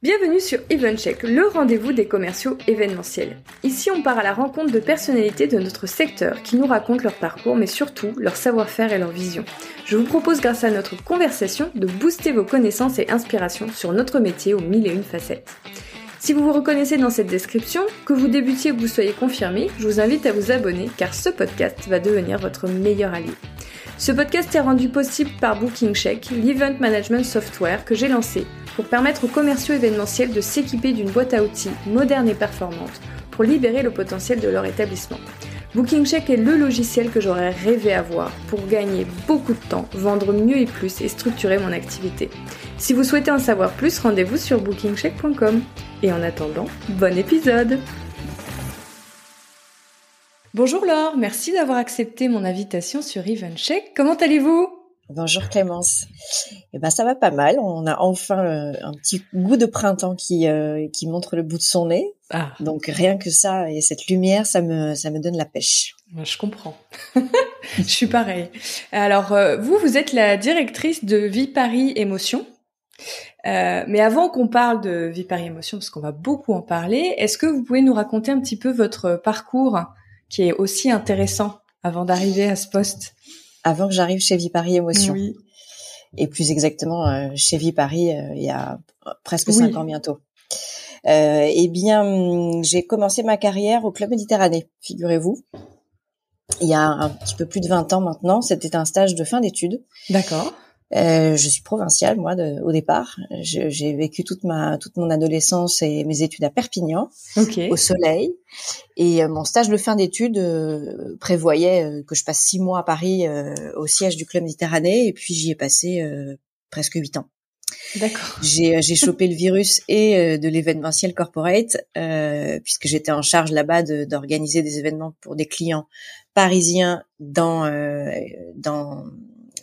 Bienvenue sur EventCheck, le rendez-vous des commerciaux événementiels. Ici, on part à la rencontre de personnalités de notre secteur qui nous racontent leur parcours, mais surtout leur savoir-faire et leur vision. Je vous propose, grâce à notre conversation, de booster vos connaissances et inspirations sur notre métier aux mille et une facettes. Si vous vous reconnaissez dans cette description, que vous débutiez ou que vous soyez confirmé, je vous invite à vous abonner car ce podcast va devenir votre meilleur allié. Ce podcast est rendu possible par BookingCheck, l'event management software que j'ai lancé pour permettre aux commerciaux événementiels de s'équiper d'une boîte à outils moderne et performante pour libérer le potentiel de leur établissement. BookingCheck est le logiciel que j'aurais rêvé avoir pour gagner beaucoup de temps, vendre mieux et plus et structurer mon activité. Si vous souhaitez en savoir plus, rendez-vous sur bookingcheck.com. Et en attendant, bon épisode Bonjour Laure, merci d'avoir accepté mon invitation sur EventCheck. Comment allez-vous? Bonjour Clémence. Eh ben ça va pas mal. On a enfin euh, un petit goût de printemps qui euh, qui montre le bout de son nez. Ah. Donc rien que ça et cette lumière, ça me ça me donne la pêche. Je comprends. Je suis pareil. Alors euh, vous vous êtes la directrice de Vie Paris Émotion. mais avant qu'on parle de Vie Paris Émotion, parce qu'on va beaucoup en parler, est-ce que vous pouvez nous raconter un petit peu votre parcours qui est aussi intéressant avant d'arriver à ce poste? Avant que j'arrive chez Vipari Émotion. Oui. Et plus exactement euh, chez Vipari euh, il y a presque cinq ans bientôt. Euh, eh bien, j'ai commencé ma carrière au Club Méditerranée, figurez-vous. Il y a un petit peu plus de 20 ans maintenant, c'était un stage de fin d'études. D'accord. Euh, je suis provinciale moi de, au départ. J'ai vécu toute ma toute mon adolescence et mes études à Perpignan, au soleil. Et euh, mon stage de fin d'études euh, prévoyait euh, que je passe six mois à Paris au siège du club Méditerranée, et puis j'y ai passé presque huit ans. D'accord. J'ai j'ai chopé le virus et de l'événementiel corporate puisque j'étais en charge là-bas d'organiser des événements pour des clients parisiens dans dans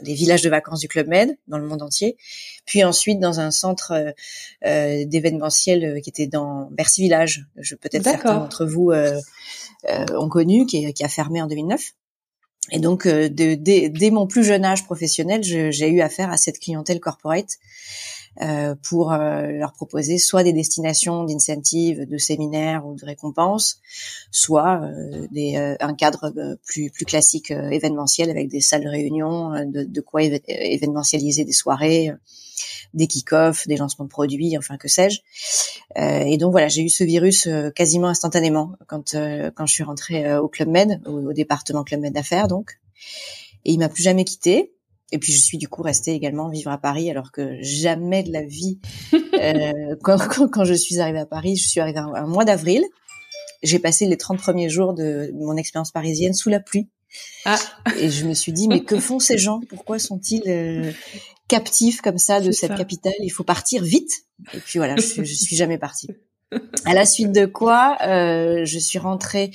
les villages de vacances du Club Med dans le monde entier, puis ensuite dans un centre euh, euh d'événementiel euh, qui était dans Bercy Village. Je peut-être certains d'entre vous euh, euh, ont connu, qui, qui, a fermé en 2009. Et donc, dès mon plus jeune âge professionnel, j'ai eu affaire à cette clientèle corporate euh, pour euh, leur proposer soit des destinations d'incentives, de séminaires ou de récompenses, soit euh, des, un cadre plus plus classique événementiel avec des salles de réunion, de, de quoi événementialiser des soirées, des kick-offs, des lancements de produits, enfin que sais-je. et donc voilà, j'ai eu ce virus quasiment instantanément quand quand je suis rentrée au Club Med, au, au département Club Med d'affaires donc. Et il m'a plus jamais quitté. Et puis je suis du coup restée également vivre à Paris alors que jamais de la vie, euh, quand, quand, je suis arrivée à Paris, je suis arrivée un, mois d'avril. J'ai passé les 30 premiers jours de mon expérience parisienne sous la pluie. Ah. Et je me suis dit, mais que font ces gens? Pourquoi sont-ils euh, captifs comme ça de cette capitale Il faut partir vite. Et puis voilà, je, je suis jamais partie. À la suite de quoi, euh, je suis rentrée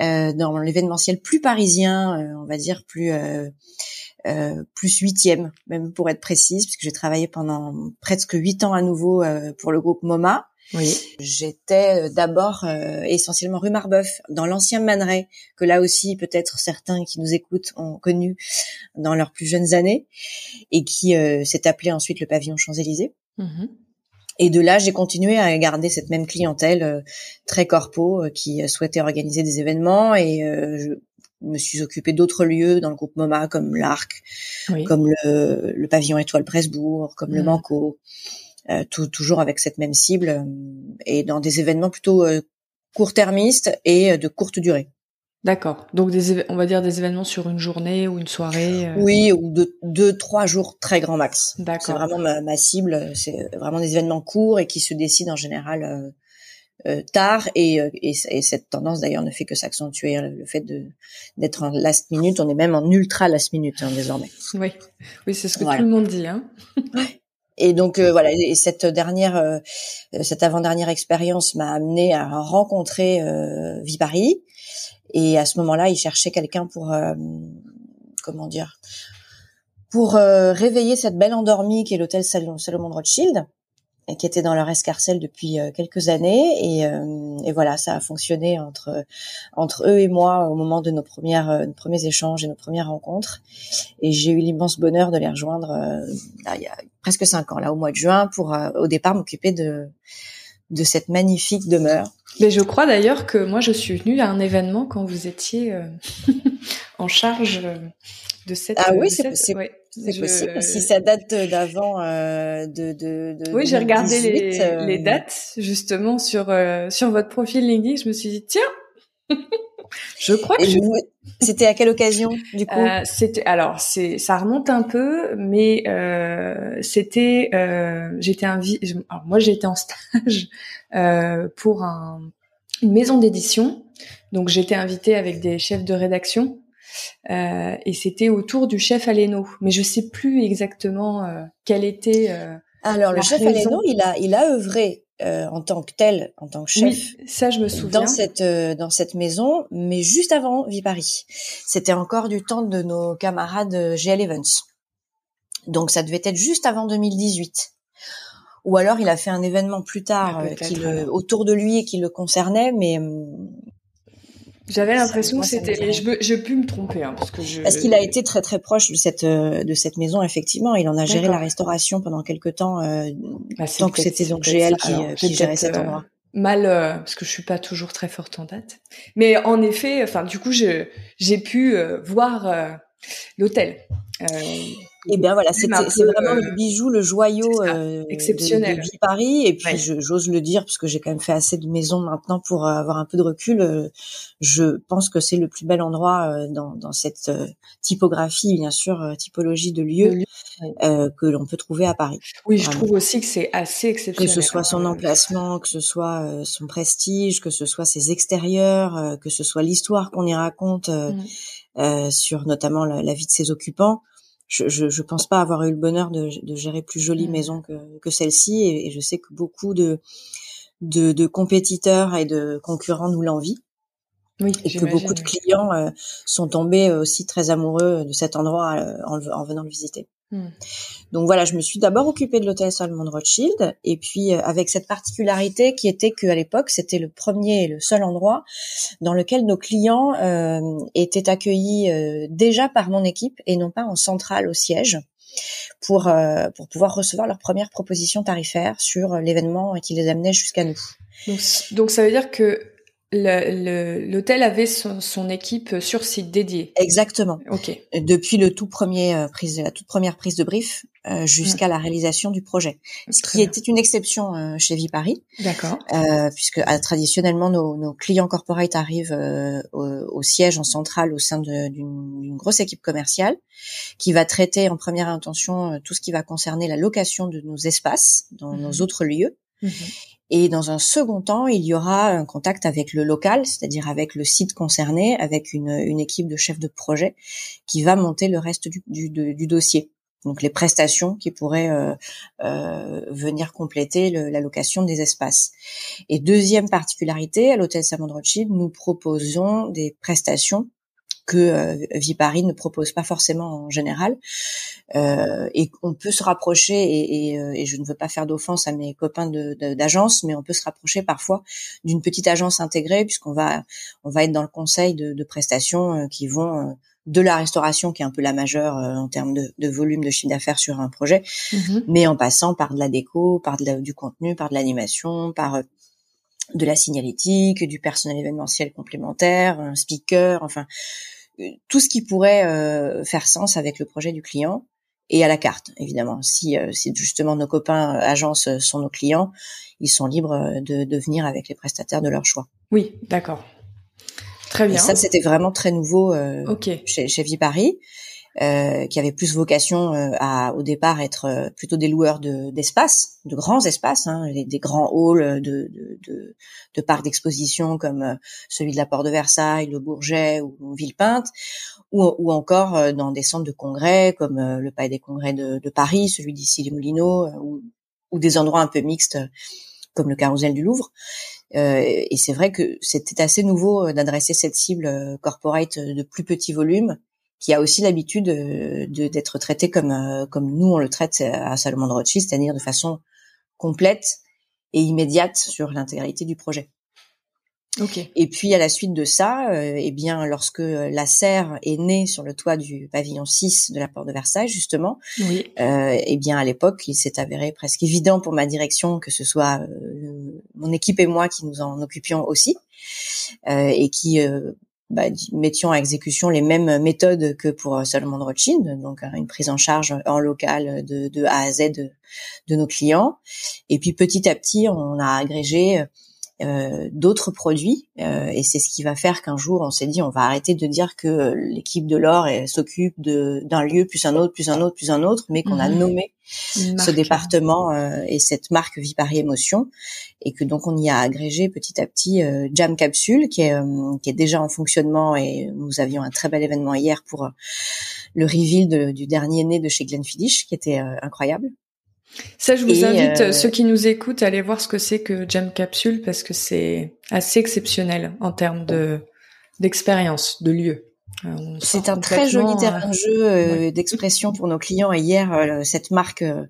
euh, dans l'événementiel plus parisien, euh, on va dire plus euh, euh, plus huitième, même pour être précise, puisque j'ai travaillé pendant presque huit ans à nouveau euh, pour le groupe MoMA. Oui. J'étais euh, d'abord essentiellement rue Marbeuf, dans l'ancien Maneret, que là aussi peut-être certains qui nous écoutent ont connu dans leurs plus jeunes années, et qui s'est appelé ensuite le pavillon Champs-Élysées. Mm-hmm. Et de là, j'ai continué à garder cette même clientèle très corpo qui souhaitait organiser des événements et je, me suis occupée d'autres lieux dans le groupe MoMA comme l'Arc, comme le, le, pavillon Étoile Presbourg, comme le mm. Manco, euh, tout, toujours avec cette même cible euh, et dans des événements plutôt euh, court-termistes et de courte durée. D'accord. Donc des on va dire des événements sur une journée ou une soirée. Oui, ou de deux trois jours très grand max. D'accord. C'est vraiment ma, ma cible. C'est vraiment des événements courts et qui se décident en général euh, tard et, euh, et, et, cette tendance d'ailleurs ne fait que s'accentuer le fait de d'être en last minute on est même en ultra last minute hein, désormais oui oui c'est ce que tout le monde dit hein et donc euh, voilà et cette dernière cette avant dernière expérience m'a amené à rencontrer euh, Vipari. Et à ce moment-là il cherchait quelqu'un pour comment dire pour réveiller cette belle endormie qui est l'hôtel Salomon de Rothschild qui était dans leur escarcelle depuis quelques années et, et, voilà ça a fonctionné entre entre eux et moi au moment de nos premières nos premiers échanges et nos premières rencontres et j'ai eu l'immense bonheur de les rejoindre il y a presque cinq ans là au mois de juin pour au départ m'occuper de de cette magnifique demeure. Mais je crois d'ailleurs que moi je suis venue à un événement quand vous étiez euh, en charge euh, de cette. Ah oui, c'est possible. Si ça date d'avant euh, de, de, de, Oui, j'ai regardé les, euh, les, dates justement sur sur votre profil LinkedIn. Je me suis dit tiens. je crois que c'était à quelle occasion du coup? Euh, C'était alors c'est ça remonte un peu, mais euh, c'était euh, j'étais invité. Moi j'étais en stage euh, pour un, une maison d'édition, donc j'étais invitée avec des chefs de rédaction euh, et c'était autour du chef Aleno, mais je sais plus exactement euh, quelle était. alors le chef Aleno, il a il a œuvré euh, en tant que tel, en tant que chef. ça, je me souviens. Dans cette euh, dans cette maison, mais juste avant Paris. C'était encore du temps de nos camarades euh, GL Evans. Donc ça devait être juste avant 2018. Ou alors il a fait un événement plus tard ah, qui le, autour de lui et qui le concernait, mais hum, j'avais l'impression que c'était. Je, je pu me tromper hein, parce que je. Parce qu'il a été très très proche de cette euh, de cette maison effectivement. Il en a géré la restauration pendant quelques temps, euh, bah, tant que c'était donc GL qui, euh, qui gérait cet euh, endroit. mal parce que je suis pas toujours très forte en date, mais en effet, enfin du coup, j'ai pu voir l'hôtel. Et eh bien voilà, c'est vraiment le bijou, le joyau euh, exceptionnel de, Paris. Et puis j'ose le dire parce que j'ai quand même fait assez de maisons maintenant pour avoir un peu de recul. Euh, je pense que c'est le plus bel endroit euh, dans, dans cette euh, typographie, bien sûr, typologie de lieu, que l'on peut trouver à Paris. Oui, je trouve aussi que c'est assez exceptionnel. Que ce soit son emplacement, que ce soit son prestige, que ce soit ses extérieurs, que ce soit l'histoire qu'on y raconte. Mm. sur notamment la, la, vie de ses occupants je, je, je, pense pas avoir eu le bonheur de, de gérer plus jolie mmh. maison que, que celle-ci, et, je sais que beaucoup de, de, de compétiteurs et de concurrents nous l'envient. Oui, et que beaucoup de clients euh, sont tombés aussi très amoureux de cet endroit euh, en, en, venant le visiter. Hmm. Donc voilà, je me suis d'abord occupée de l'hôtel Salomon de Rothschild, et puis euh, avec cette particularité qui était qu'à l'époque, c'était le premier et le seul endroit dans lequel nos clients euh, étaient accueillis euh, déjà par mon équipe et non pas en centrale au siège pour pour pouvoir recevoir leurs premières propositions tarifaires sur l'événement qui les amenait jusqu'à nous. Donc, donc ça veut dire que l'hôtel avait son, équipe sur site dédiée. Exactement. Ok. Depuis le tout premier euh, prise, la toute première prise de brief euh, jusqu'à la réalisation du projet, ce qui était une exception euh, chez Viparis. D'accord. puisque traditionnellement nos, clients corporate arrivent au, siège en centrale au sein d'une grosse équipe commerciale qui va traiter en première intention tout ce qui va concerner la location de nos espaces dans nos mhm. autres lieux. Mhm. Et dans un second temps, il y aura un contact avec le local, c'est-à-dire avec le site concerné, avec une, une, équipe de chefs de projet qui va monter le reste du, du, du dossier. Donc les prestations qui pourraient euh, euh, venir compléter le, la location des espaces. Et deuxième particularité, à l'hôtel Samond Rothschild, nous proposons des prestations que euh, Vipari ne propose pas forcément en général. Euh, et on peut se rapprocher, et, et, euh, et, je ne veux pas faire d'offense à mes copains d'agence, de, mais on peut se rapprocher parfois d'une petite agence intégrée, puisqu'on va on va être dans le conseil de, de prestations euh, qui vont de la restauration qui est un peu la majeure en termes de, de, volume de chiffre d'affaires sur un projet, mm-hmm. mais en passant par de la déco, par de du contenu, par de l'animation, par de la signalétique, du personnel événementiel complémentaire, un speaker, enfin tout ce qui pourrait euh, faire sens avec le projet du client et à la carte, évidemment. Si, euh, si justement nos copains euh, agences sont nos clients, ils sont libres de, de venir avec les prestataires de leur choix. Oui, d'accord. Très bien. Et ça, c'était vraiment très nouveau chez, chez Viparis. Euh, qui avait plus vocation euh, à au départ être euh, plutôt des loueurs de d'espaces, de grands espaces, hein, des, grands halls de, de, de, de parcs d'exposition comme celui de la Porte de Versailles, le Bourget ou, Villepinte, ou, ou encore dans des centres de congrès comme le Palais des Congrès de, de Paris, celui d'ici les Moulineaux, ou, ou des endroits un peu mixtes comme le Carrousel du Louvre. Euh, et c'est vrai que c'était assez nouveau d'adresser cette cible corporate de plus petit volume qui a aussi l'habitude de, d'être traité comme euh, comme nous on le traite à Salomon de Rothschild, c'est-à-dire de façon complète et immédiate sur l'intégralité du projet. Okay. Et puis à la suite de ça, euh, eh bien lorsque la serre est née sur le toit du pavillon 6 de la porte de Versailles justement, oui. euh, eh bien à l'époque, il s'est avéré presque évident pour ma direction que ce soit euh, mon équipe et moi qui nous en occupions aussi euh, et qui euh, bah, mettions à exécution les mêmes méthodes que pour Salomon de Rothschild, donc hein, une prise en charge en local de, A à Z de, nos clients. Et puis petit à petit, on a agrégé euh, d'autres produits euh, et c'est ce qui va faire qu'un jour on s'est dit on va arrêter de dire que l'équipe de l'or s'occupe d'un lieu plus un autre plus un autre plus un autre mais qu'on a Mhm. nommé ce département euh, et cette marque Vie Paris Émotion et que donc on y a agrégé petit à petit euh, Jam Capsule qui est euh, qui est déjà en fonctionnement et nous avions un très bel événement hier pour le reveal de- du dernier né de chez Glenfiddich qui était euh, incroyable. Ça, je vous Et, invite, euh, ceux qui nous écoutent, à aller voir ce que c'est que Jam Capsule parce que c'est assez exceptionnel en termes de d'expérience, de lieu. Euh, C'est un très joli complètement, terrain euh, de jeu euh, ouais. d'expression pour nos clients. Et hier, euh, cette marque euh,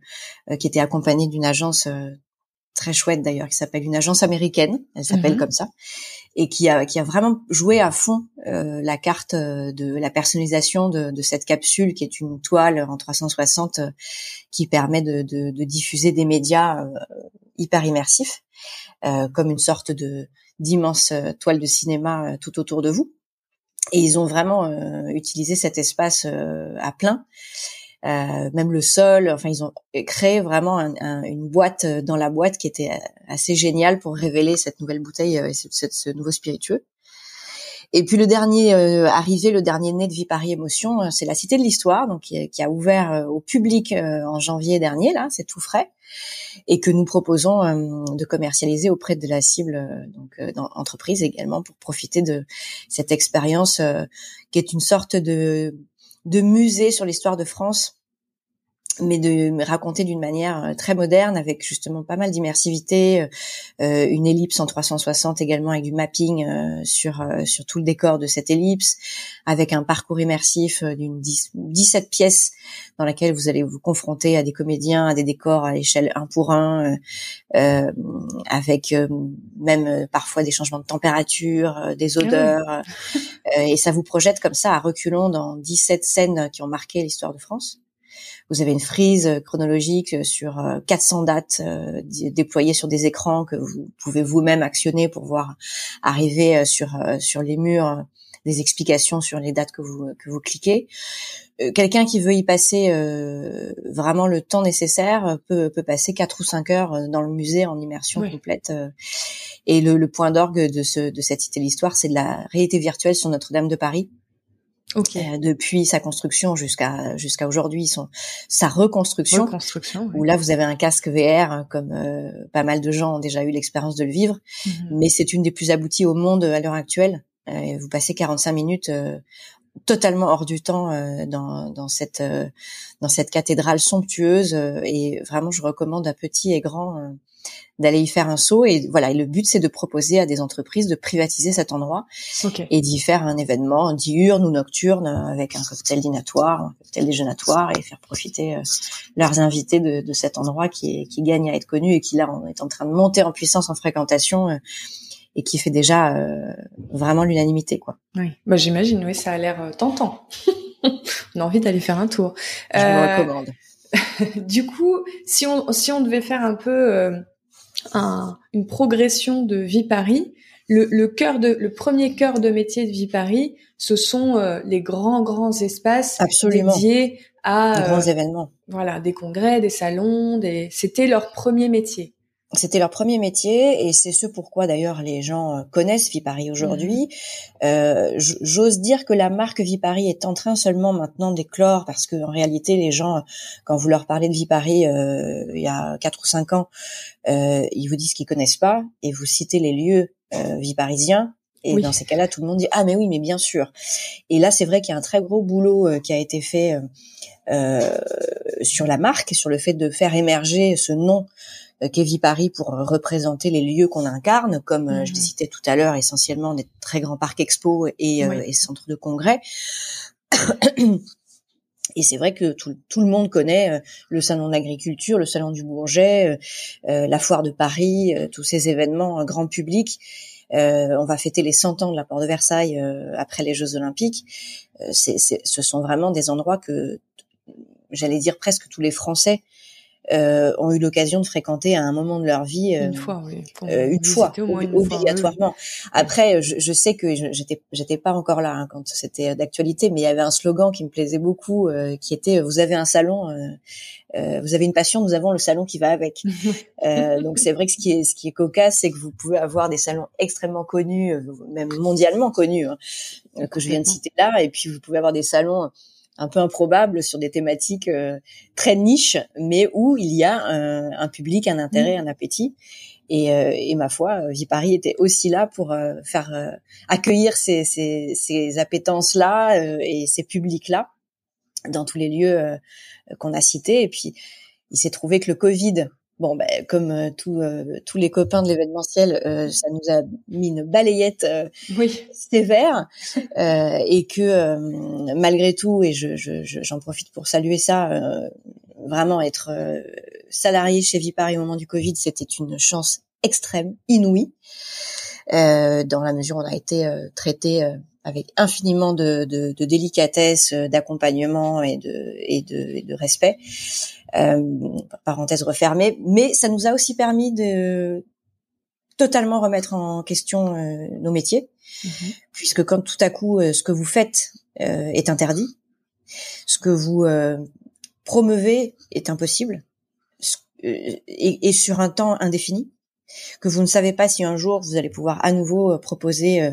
euh, qui était accompagnée d'une agence euh, très chouette d'ailleurs, qui s'appelle une agence américaine, elle s'appelle Mhm. comme ça, et qui a, qui a vraiment joué à fond euh, la carte euh, de la personnalisation de, de cette capsule, qui est une toile en 360 euh, qui permet de, de, de diffuser des médias euh, hyper immersifs, euh, comme une sorte de d'immense toile de cinéma tout autour de vous. Et ils ont vraiment utilisé cet espace à plein. Euh, même le sol, enfin ils ont créé vraiment un- un- une boîte euh, dans la boîte qui était euh, assez géniale pour révéler cette nouvelle bouteille et ce, nouveau spiritueux. Et puis le dernier arrivé, le dernier né de Vie Paris Émotion, c'est la Cité de l'Histoire, donc qui, a ouvert au public en janvier dernier, là, c'est tout frais, et que nous proposons de commercialiser auprès de la cible, donc dans entreprise également, pour profiter de cette expérience qui est une sorte de de musée sur l'histoire de France mais de raconter d'une manière euh, très moderne avec justement pas mal d'immersivité, euh, une ellipse en 360 également avec du mapping euh, sur euh, sur tout le décor de cette ellipse, avec un parcours immersif euh, d'une 10 17 pièces dans laquelle vous allez vous confronter à des comédiens, à des décors à l'échelle un pour un, euh, euh, avec euh, même euh, parfois des changements de température, euh, des oui. odeurs, euh, euh, et ça vous projette comme ça à reculons dans 17 scènes qui ont marqué l'histoire de France. Vous avez une frise euh, chronologique euh, sur euh, 400 dates euh, di- déployées sur des écrans que vous pouvez vous-même actionner pour voir arriver sur sur les murs des explications sur les dates que vous que vous cliquez. Euh, Quelqu'un qui veut y passer euh, vraiment le temps nécessaire peut peut passer quatre ou cinq heures dans le musée en immersion Oui. complète. Et le, le point d'orgue de ce de cette l'histoire, c'est de la réalité virtuelle sur Notre-Dame de Paris Ok. euh, depuis sa construction jusqu'à jusqu'à aujourd'hui, son sa reconstruction. Reconstruction. Où là, vous avez un casque VR, hein, comme euh, pas mal de gens ont déjà eu l'expérience de le vivre, Mhm. mais c'est une des plus abouties au monde à l'heure actuelle. Euh, vous passez 45 minutes euh, totalement hors du temps euh, dans, dans cette euh, dans cette cathédrale somptueuse euh, et vraiment je recommande à petits et grands euh, d'aller y faire un saut et voilà et le but c'est de proposer à des entreprises de privatiser cet endroit et d'y faire un événement diurne ou nocturne euh, avec un cocktail dînatoire, un cocktail déjeunatoire et faire profiter euh, leurs invités de, de cet endroit qui, est, qui gagne à être connu et qui là on est en train de monter en puissance en fréquentation euh, et qui fait déjà euh, vraiment l'unanimité quoi. Oui. Bah, j'imagine. Oui, ça a l'air tentant. on a envie d'aller faire un tour. Je vous recommande. du coup, si on si on devait faire un peu euh, un- une progression de Vie Paris, le, le cœur de le premier cœur de métier de Vie Paris, ce sont euh, les grands grands espaces Absolument. dédiés à Des euh, grands événements. voilà des congrès, des salons, des c'était leur premier métier. C'était leur premier métier et c'est ce pourquoi d'ailleurs les gens euh, connaissent Vipari aujourd'hui. Euh, j- J'ose dire que la marque Vipari est en train seulement maintenant d'éclore parce que en réalité les gens, quand vous leur parlez de Vipari euh, il y a quatre ou cinq ans, euh, ils vous disent qu'ils connaissent pas et vous citez les lieux euh, viparisiens. Et Oui. dans ces cas-là, tout le monde dit ah mais oui mais bien sûr. Et là c'est vrai qu'il y a un très gros boulot euh, qui a été fait euh, euh, sur la marque, sur le fait de faire émerger ce nom euh, qu'est Vipari pour euh, représenter les lieux qu'on incarne, comme euh, je Mhm. les citais tout à l'heure, essentiellement des très grands parcs expo et, euh, Oui. et centres de congrès. Et c'est vrai que tout, tout, le monde connaît le salon de l'agriculture, le salon du Bourget, la foire de Paris, tous ces événements grand public. on va fêter les 100 ans de la porte de Versailles après les Jeux Olympiques. ce sont vraiment des endroits que, j'allais dire presque tous les Français euh, ont eu l'occasion de fréquenter à un moment de leur vie une fois, oui. Euh, une fois, obligatoirement. Après, je, je, sais que j'étais j'étais pas encore là hein, quand c'était d'actualité, mais il y avait un slogan qui me plaisait beaucoup, euh, qui était "Vous avez un salon, euh, vous avez une passion, nous avons le salon qui va avec." donc c'est vrai que ce qui est ce qui est cocasse, c'est que vous pouvez avoir des salons extrêmement connus, même mondialement connus, hein, que je viens de citer là, et puis vous pouvez avoir des salons un peu improbable sur des thématiques euh, très niches, mais où il y a un, public, un intérêt, mmh. un appétit. Et, euh, et, ma foi, Vipari était aussi là pour euh, faire accueillir ces, ces, ces appétences-là et ces publics-là dans tous les lieux qu'on a cités. Et puis, il s'est trouvé que le Covid bon, ben, comme euh, euh, tous les copains de l'événementiel, euh, ça nous a mis une balayette oui. sévère et que malgré tout, et j'en je, j'en profite pour saluer ça, vraiment être salarié chez Vipari au moment du Covid, c'était une chance extrême, inouïe, dans la mesure où on a été traité avec infiniment de, de, de délicatesse, d'accompagnement et de, et de, et de respect euh, parenthèse refermée, mais ça nous a aussi permis de totalement remettre en question euh, nos métiers, mhm. puisque quand tout à coup euh, ce que vous faites euh, est interdit, ce que vous promeuvez est impossible et, et, sur un temps indéfini, que vous ne savez pas si un jour vous allez pouvoir à nouveau proposer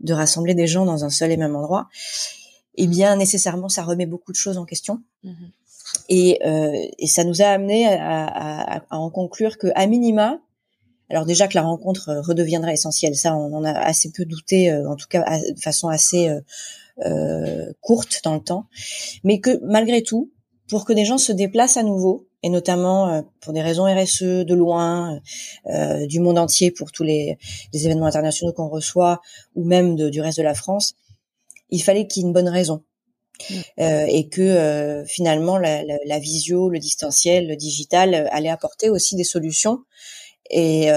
de rassembler des gens dans un seul et même endroit, eh bien nécessairement ça remet beaucoup de choses en question. Mhm. Et, euh, et, ça nous a amené à, à, à, en conclure que à minima, alors déjà que la rencontre redeviendra essentielle, ça on en a assez peu douté, euh, en tout cas de façon assez euh, euh, courte dans le temps, mais que malgré tout, pour que des gens se déplacent à nouveau, et notamment euh, pour des raisons RSE de loin, euh, du monde entier, pour tous les, les événements internationaux qu'on reçoit, ou même de, du reste de la France, il fallait qu'il y ait une bonne raison. Euh, et que euh, finalement la, la, la, visio, le distanciel, le digital euh, allait apporter aussi des solutions et,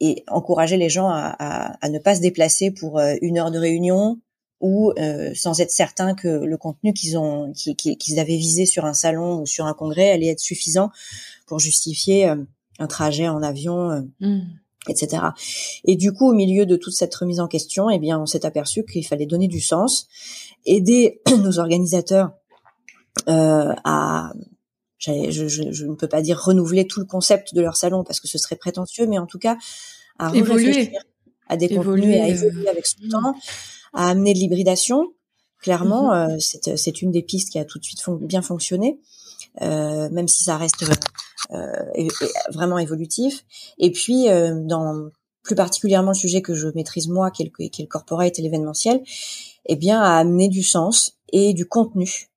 et encourager les gens à, à, à, ne pas se déplacer pour une heure de réunion ou sans être certain que le contenu qu'ils ont qu'ils avaient visé sur un salon ou sur un congrès allait être suffisant pour justifier un trajet en avion. Mmh etc. Et du coup, au milieu de toute cette remise en question, eh bien, on s'est aperçu qu'il fallait donner du sens, aider nos organisateurs euh, à je, je, je, ne peux pas dire renouveler tout le concept de leur salon parce que ce serait prétentieux, mais en tout cas à réfléchir à des contenus et à évoluer avec son euh, temps, à amener de l'hybridation. Clairement, mm-hmm. euh, c'est une des pistes qui a tout de suite bien fonctionné, euh, même si ça reste euh, vraiment évolutif. Et puis, euh, dans plus particulièrement le sujet que je maîtrise moi, qui est le, qui est le corporate et l'événementiel, eh bien, à amener du sens et du contenu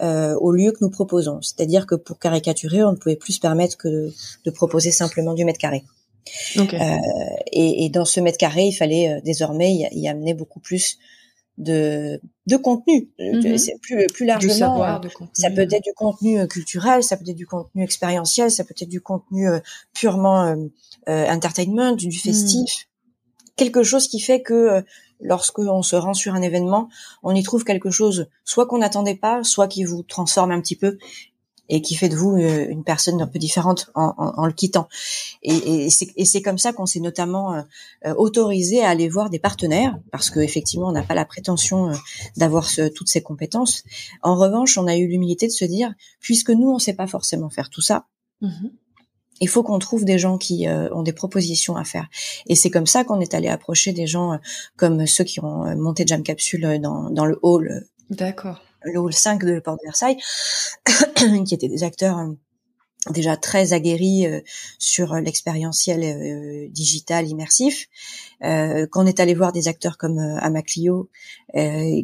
euh, au lieu que nous proposons. C'est-à-dire que pour caricaturer, on ne pouvait plus se permettre que de, de proposer simplement du mètre carré. Okay. Euh, et, et, dans ce mètre carré, il fallait euh, désormais y, y, amener beaucoup plus de, de contenu. C'est plus, plus largement. Savoir, de ça peut être du contenu culturel, ça peut être du contenu expérientiel, ça peut être du contenu euh, purement entertainment, du, du festif. Mm. Quelque chose qui fait que lorsque on se rend sur un événement, on y trouve quelque chose, soit qu'on n'attendait pas, soit qui vous transforme un petit peu et qui fait de vous euh, une personne un peu différente en, en, en le quittant. Et, et c'est comme ça qu'on s'est notamment euh, euh, autorisé à aller voir des partenaires, parce qu'effectivement, on n'a pas la prétention d'avoir toutes ces compétences. En revanche, on a eu l'humilité de se dire, puisque nous, on ne sait pas forcément faire tout ça, mm-hmm. il faut qu'on trouve des gens qui ont des propositions à faire. Et c'est comme ça qu'on est allé approcher des gens comme ceux qui ont monté Jam Capsule dans, dans le hall. D'accord le hall 5 de la Porte de Versailles, qui étaient des acteurs euh, déjà très aguerris euh, sur l'expérientiel euh, digital immersif, euh, qu'on est allé voir des acteurs comme Amaclio,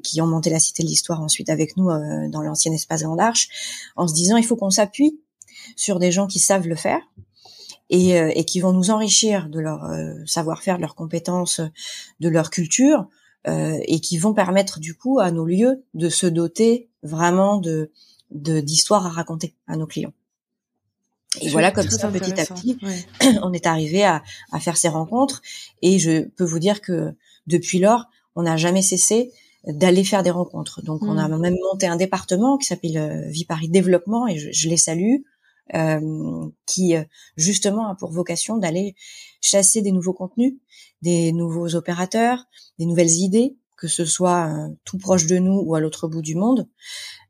qui ont monté la Cité de l'Histoire ensuite avec nous dans l'ancien espace Grand Arche, en se disant il faut qu'on s'appuie sur des gens qui savent le faire, et, qui vont nous enrichir de leur savoir-faire, de leurs compétences, de leur culture, et qui vont permettre du coup à nos lieux de se doter vraiment de d'histoires à raconter à nos clients. Et voilà, comme ça, petit à petit, on est arrivé à, à, faire ces rencontres. Et je peux vous dire que depuis lors, on n'a jamais cessé d'aller faire des rencontres. Donc, on a hmm. même monté un département qui s'appelle euh, Vie Paris Développement, et je, je les salue, euh, qui euh, justement a pour vocation d'aller chasser des nouveaux contenus, des nouveaux opérateurs, des nouvelles idées, que ce soit euh, tout proche de nous ou à l'autre bout du monde.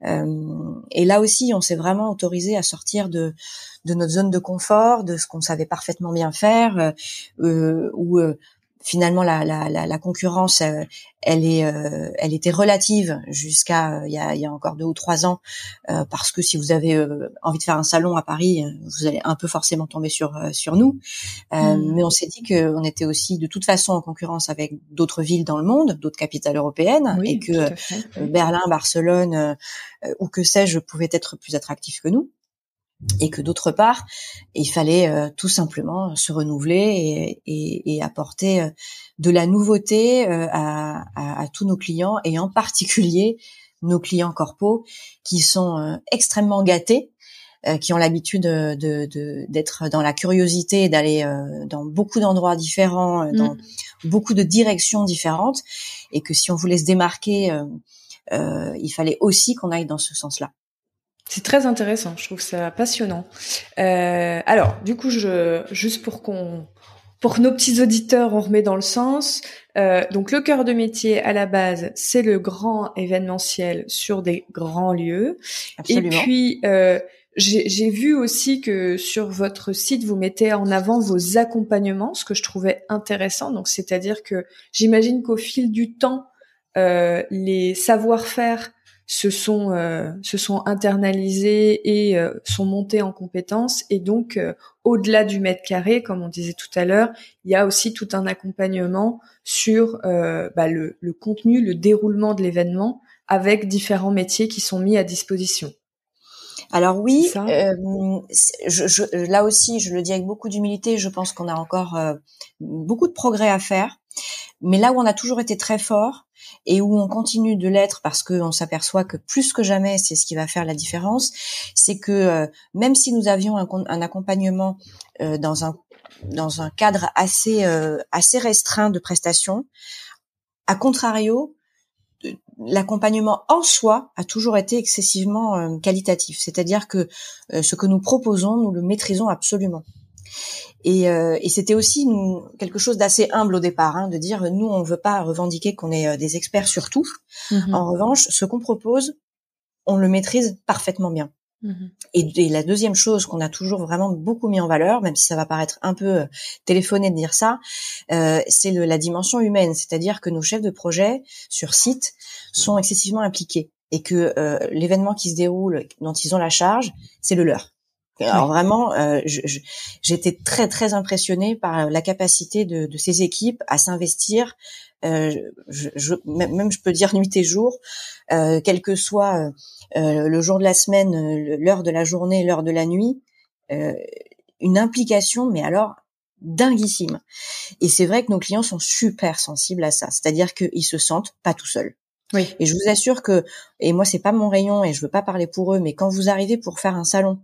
Euh, et là aussi, on s'est vraiment autorisé à sortir de, de notre zone de confort, de ce qu'on savait parfaitement bien faire, euh, ou finalement la, la, la, la concurrence euh, elle est euh, elle était relative jusqu'à euh, il y a, y a encore deux ou trois ans parce que si vous avez envie de faire un salon à Paris vous allez un peu forcément tomber sur sur nous. Mmh. mais on s'est dit que on était aussi de toute façon en concurrence avec d'autres villes dans le monde d'autres capitales européennes et que Berlin Barcelone ou que sais-je pouvait être plus attractif que nous et que d'autre part, il fallait euh, tout simplement se renouveler et, apporter euh, de la nouveauté euh, à, tous nos clients et en particulier nos clients corpaux qui sont extrêmement gâtés, qui ont l'habitude de, d'être dans la curiosité, d'aller dans beaucoup d'endroits différents, dans mm. beaucoup de directions différentes, et que si on voulait se démarquer, il fallait aussi qu'on aille dans ce sens-là. C'est très intéressant, je trouve ça passionnant. Euh, alors, du coup, je, juste pour qu'on, pour que nos petits auditeurs, on remet dans le sens. Euh, donc, le cœur de métier à la base, c'est le grand événementiel sur des grands lieux. Absolument. Et puis, euh, j'ai vu aussi que sur votre site, vous mettez en avant vos accompagnements, ce que je trouvais intéressant. Donc, c'est-à-dire que j'imagine qu'au fil du temps, euh, les savoir-faire se sont euh, se sont internalisés et euh, sont montés en compétences. Et donc euh, au-delà du mètre carré comme on disait tout à l'heure il y a aussi tout un accompagnement sur bah, le, le, contenu le déroulement de l'événement avec différents métiers qui sont mis à disposition. Alors oui, je, je, là aussi, je le dis avec beaucoup d'humilité. Je pense qu'on a encore beaucoup de progrès à faire, mais là où on a toujours été très fort, et où on continue de l'être parce qu'on s'aperçoit que plus que jamais, c'est ce qui va faire la différence, c'est que euh, même si nous avions un, accompagnement euh, dans un cadre assez euh, assez restreint de prestations, à contrario, l'accompagnement en soi a toujours été excessivement qualitatif. C'est-à-dire que ce que nous proposons, nous le maîtrisons absolument. Et, euh, et c'était aussi nous, quelque chose d'assez humble au départ, hein, de dire nous on veut pas revendiquer qu'on est euh, des experts sur tout. Mm-hmm. En revanche, ce qu'on propose, on le maîtrise parfaitement bien. Mm-hmm. Et, la deuxième chose qu'on a toujours vraiment beaucoup mis en valeur, même si ça va paraître un peu euh, téléphoné de dire ça, euh, c'est la dimension humaine, c'est-à-dire que nos chefs de projet sur site sont excessivement impliqués et que euh, l'événement qui se déroule, dont ils ont la charge, c'est le leur. Alors vraiment, euh, j'étais très très impressionnée par la capacité de, de ces équipes à s'investir. Euh, je, même je peux dire nuit et jour, euh, quel que soit euh, le jour de la semaine, l'heure de la journée, l'heure de la nuit, euh, une implication, mais alors dinguissime. Et c'est vrai que nos clients sont super sensibles à ça, c'est-à-dire qu'ils se sentent pas tout seuls. Oui. Et je vous assure que, et moi c'est pas mon rayon et je veux pas parler pour eux, mais quand vous arrivez pour faire un salon,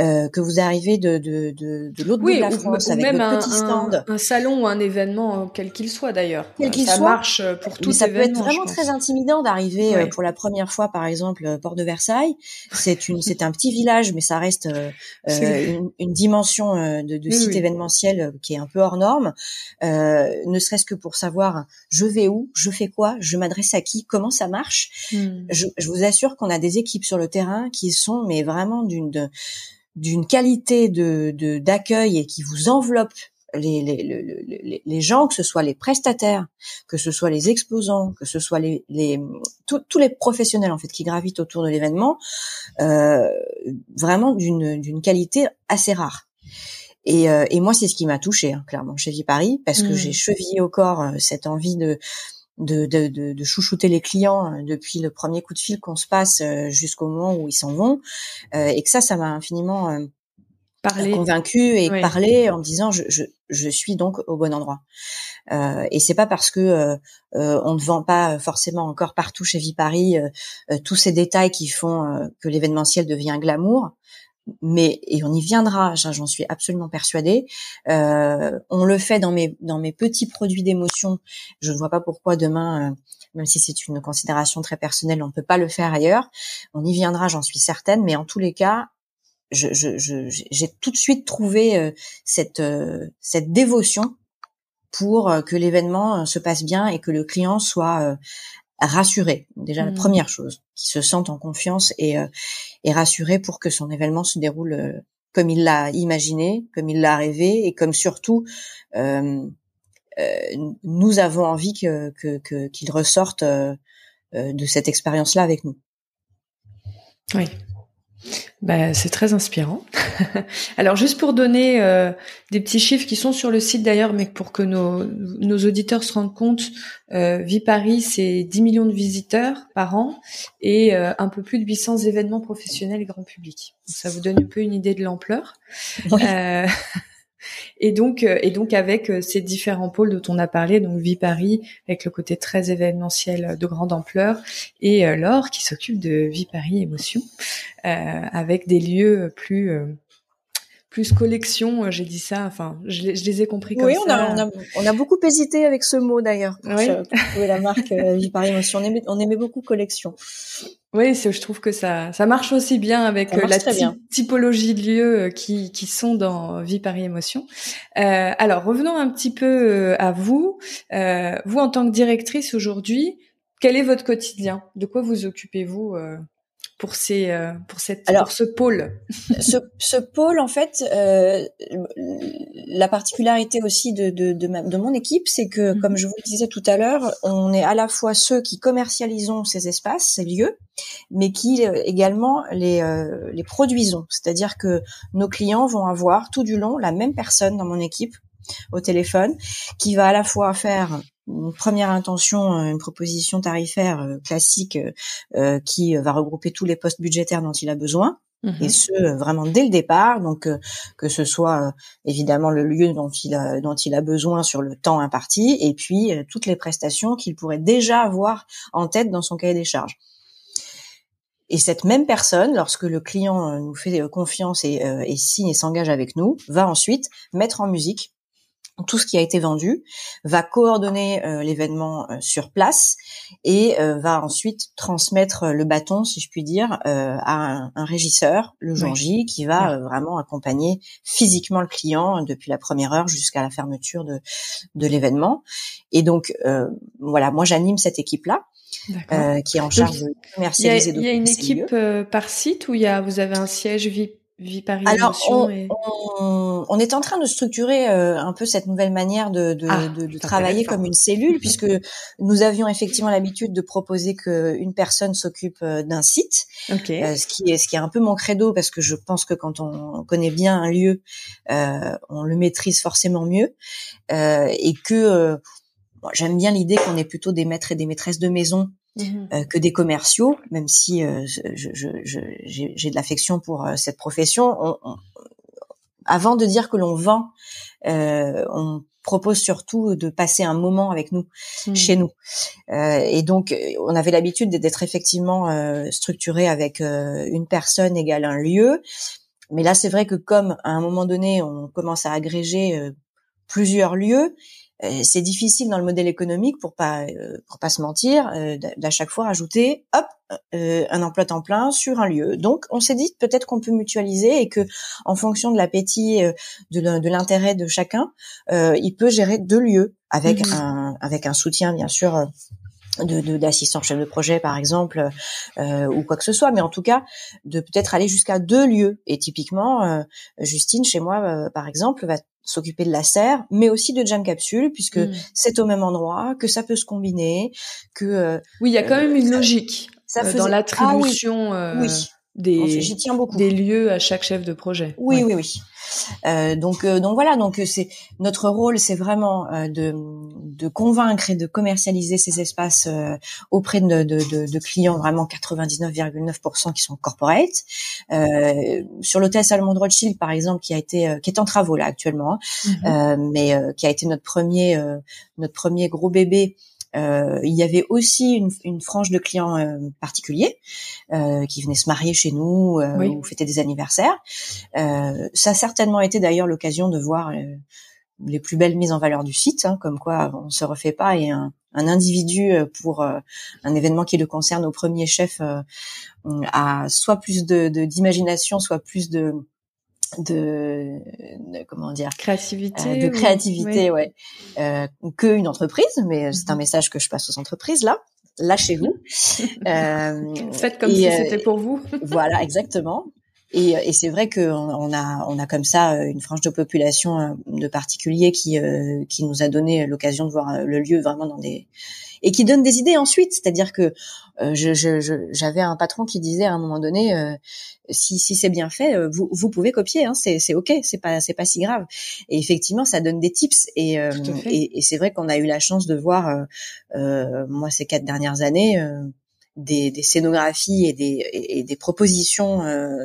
euh, que vous arrivez de de de, de l'autre bout de la France avec même un, petit stand, un, salon ou un événement euh, quel qu'il soit d'ailleurs, quel qu'il soit, ça marche euh, pour tout ça peut être vraiment très intimidant d'arriver pour la première fois, par exemple, Port de Versailles. C'est une c'est un petit village, mais ça reste une, une, dimension de, de site événementiel qui est un peu hors norme, ne serait-ce que pour savoir je vais où, je fais quoi, je m'adresse à qui comment ça marche. Hmm. Je, vous assure qu'on a des équipes sur le terrain qui sont mais vraiment d'une d'une qualité de d'accueil et qui vous enveloppent les, les, les, gens, que ce soit les prestataires, que ce soit les exposants, que ce soit les, les tous les professionnels en fait qui gravitent autour de l'événement, euh, vraiment d'une d'une qualité assez rare. Et, euh, et moi, c'est ce qui m'a touché hein, clairement chez Vie Paris, parce que hmm. j'ai chevillé au corps euh, cette envie de de, de, de, chouchouter les clients euh, depuis le premier coup de fil qu'on se passe euh, jusqu'au moment où ils s'en vont, euh, et que ça, ça m'a infiniment parler. convaincu et parler en disant je, je, je, suis donc au bon endroit. Euh, et c'est pas parce que euh, euh, on ne vend pas forcément encore partout chez Viparis euh, tous ces détails qui font que l'événementiel devient glamour. Mais et on y viendra, j'en suis absolument persuadée. on le fait dans mes dans mes petits produits d'émotion. Je ne vois pas pourquoi demain même si c'est une considération très personnelle, on ne peut pas le faire ailleurs. On y viendra, j'en suis certaine, mais en tous les cas, j'ai je, je, tout de suite trouvé euh, cette, euh, cette dévotion pour euh, que l'événement se passe bien et que le client soit rassuré. Déjà la mmh. première chose, qu'il se sente en confiance et, et rassuré pour que son événement se déroule comme il l'a imaginé, comme il l'a rêvé et comme surtout euh, nous avons envie que qu'il que, qu'il ressorte de cette expérience-là avec nous. Oui, bah, c'est très inspirant. Alors juste pour donner euh, des petits chiffres qui sont sur le site d'ailleurs, mais pour que nos, nos auditeurs se rendent compte, euh, Vie Paris, c'est 10 millions de visiteurs par an et euh, un peu plus de 800 événements professionnels et grand public. ça vous donne un peu une idée de l'ampleur. Euh, et donc, euh, et donc avec euh, ces différents pôles dont on a parlé, donc Vie Paris avec le côté très événementiel de grande ampleur, et euh, Laure qui s'occupe de Vie Paris Émotion, avec des lieux plus plus collection, j'ai dit ça, enfin, je, les ai compris comme oui, ça. Oui, on a, on a beaucoup hésité avec ce mot d'ailleurs. Oui. la marque Vie Paris Émotion. On aimait, on aimait beaucoup collection. Oui, je trouve que ça, ça marche aussi bien avec euh, la typologie de lieux euh, qui, qui sont dans Vie Paris Émotion. Euh, alors, revenons un petit peu euh, à vous. Euh, vous, en tant que directrice aujourd'hui, quel est votre quotidien? De quoi vous occupez-vous pour ces euh, pour cette Alors, pour ce pôle ce, ce pôle en fait euh, la particularité aussi de de, de, de mon équipe c'est que mhm. comme je vous le disais tout à l'heure on est à la fois ceux qui commercialisons ces espaces ces lieux mais qui euh, également les euh, les produisons c'est-à-dire que nos clients vont avoir tout du long la même personne dans mon équipe au téléphone qui va à la fois faire une première intention, euh, une proposition tarifaire euh, classique euh, qui va regrouper tous les postes budgétaires dont il a besoin. Et mhm. ce vraiment dès le départ, donc que ce soit évidemment le lieu dont il a dont il a besoin sur le temps imparti, et puis toutes les prestations qu'il pourrait déjà avoir en tête dans son cahier des charges. Et cette même personne, lorsque le client nous fait confiance et, et signe et s'engage avec nous, va ensuite mettre en musique tout ce qui a été vendu, va coordonner euh, l'événement euh, sur place et euh, va ensuite transmettre le bâton, si je puis dire, à un, régisseur, le jour J, qui va vraiment accompagner physiquement le client depuis la première heure jusqu'à la fermeture de, de l'événement. Et donc, voilà, moi j'anime cette équipe-là. qui est en charge de commercialiser. Il y a, une équipe par site où il y a, vous avez un siège VIP Vie Alors, on, est en train de structurer euh, un peu cette nouvelle manière de, de, ah, de, travailler comme une cellule, puisque nous avions effectivement l'habitude de proposer qu'une personne s'occupe euh, d'un site, euh, ce qui est ce qui est un peu mon credo, parce que je pense que quand on connaît bien un lieu, on le maîtrise forcément mieux, et que j'aime bien l'idée qu'on ait plutôt des maîtres et des maîtresses de maison Mmh euh, que des commerciaux, même si euh, j'ai de l'affection pour euh, cette profession. avant de dire que l'on vend, on propose surtout de passer un moment avec nous, mmh. chez nous. et donc, on avait l'habitude d'être effectivement structuré avec une personne égale un lieu. Mais là, c'est vrai que comme à un moment donné, on commence à agréger plusieurs lieux, euh, c'est difficile dans le modèle économique pour pas euh, pour pas se mentir euh, d'à chaque fois rajouter hop un emploi temps plein sur un lieu. Donc on s'est dit peut-être qu'on peut mutualiser et que en fonction de l'appétit de l'intérêt de chacun, il peut gérer deux lieux avec mmh un avec un soutien bien sûr de d'assistant chef de projet par exemple ou quoi que ce soit mais en tout cas de peut-être aller jusqu'à deux lieux et typiquement Justine chez moi par exemple va s'occuper de la serre, mais aussi de jam capsule, puisque hmm. c'est au même endroit, que ça peut se combiner, que oui, il y a quand même une logique ça, euh, dans l'attribution. Ah, oui. Des, j'y tiens beaucoup. des lieux à chaque chef de projet. Oui, oui, oui. Euh, donc, euh, donc voilà. Donc c'est notre rôle, c'est vraiment euh, de, de convaincre et de commercialiser ces espaces euh, auprès de, de, de, de, clients vraiment 99,9% qui sont corporate. sur l'hôtel Salomon de Rothschild, par exemple, qui a été, qui est en travaux là actuellement, hein, mhm. mais qui a été notre premier, notre premier gros bébé. Euh, il y avait aussi une, une frange de clients euh, particuliers euh, qui venaient se marier chez nous ou fêter des anniversaires. ça a certainement été d'ailleurs l'occasion de voir les plus belles mises en valeur du site, hein, comme quoi on se refait pas et un, un individu pour un événement qui le concerne au premier chef a soit plus de d'imagination, soit plus de de, comment dire créativité euh, de créativité ouais. euh, que une entreprise mais c'est un mhm. message que je passe aux entreprises là. Lâchez-vous euh, faites comme si c'était pour vous. voilà exactement. Et, et c'est vrai qu'on a on a comme ça une frange de population de particuliers qui qui nous a donné l'occasion de voir le lieu vraiment dans des et qui donne des idées ensuite. C'est-à-dire que euh, j'avais je, un patron qui disait à un moment donné, euh, si, si c'est bien fait, euh, vous, vous pouvez copier, hein, c'est ok, c'est pas c'est pas si grave. Et effectivement, ça donne des tips. Et, et, et c'est vrai qu'on a eu la chance de voir, moi ces quatre dernières années. Des, des, scénographies et des, et des propositions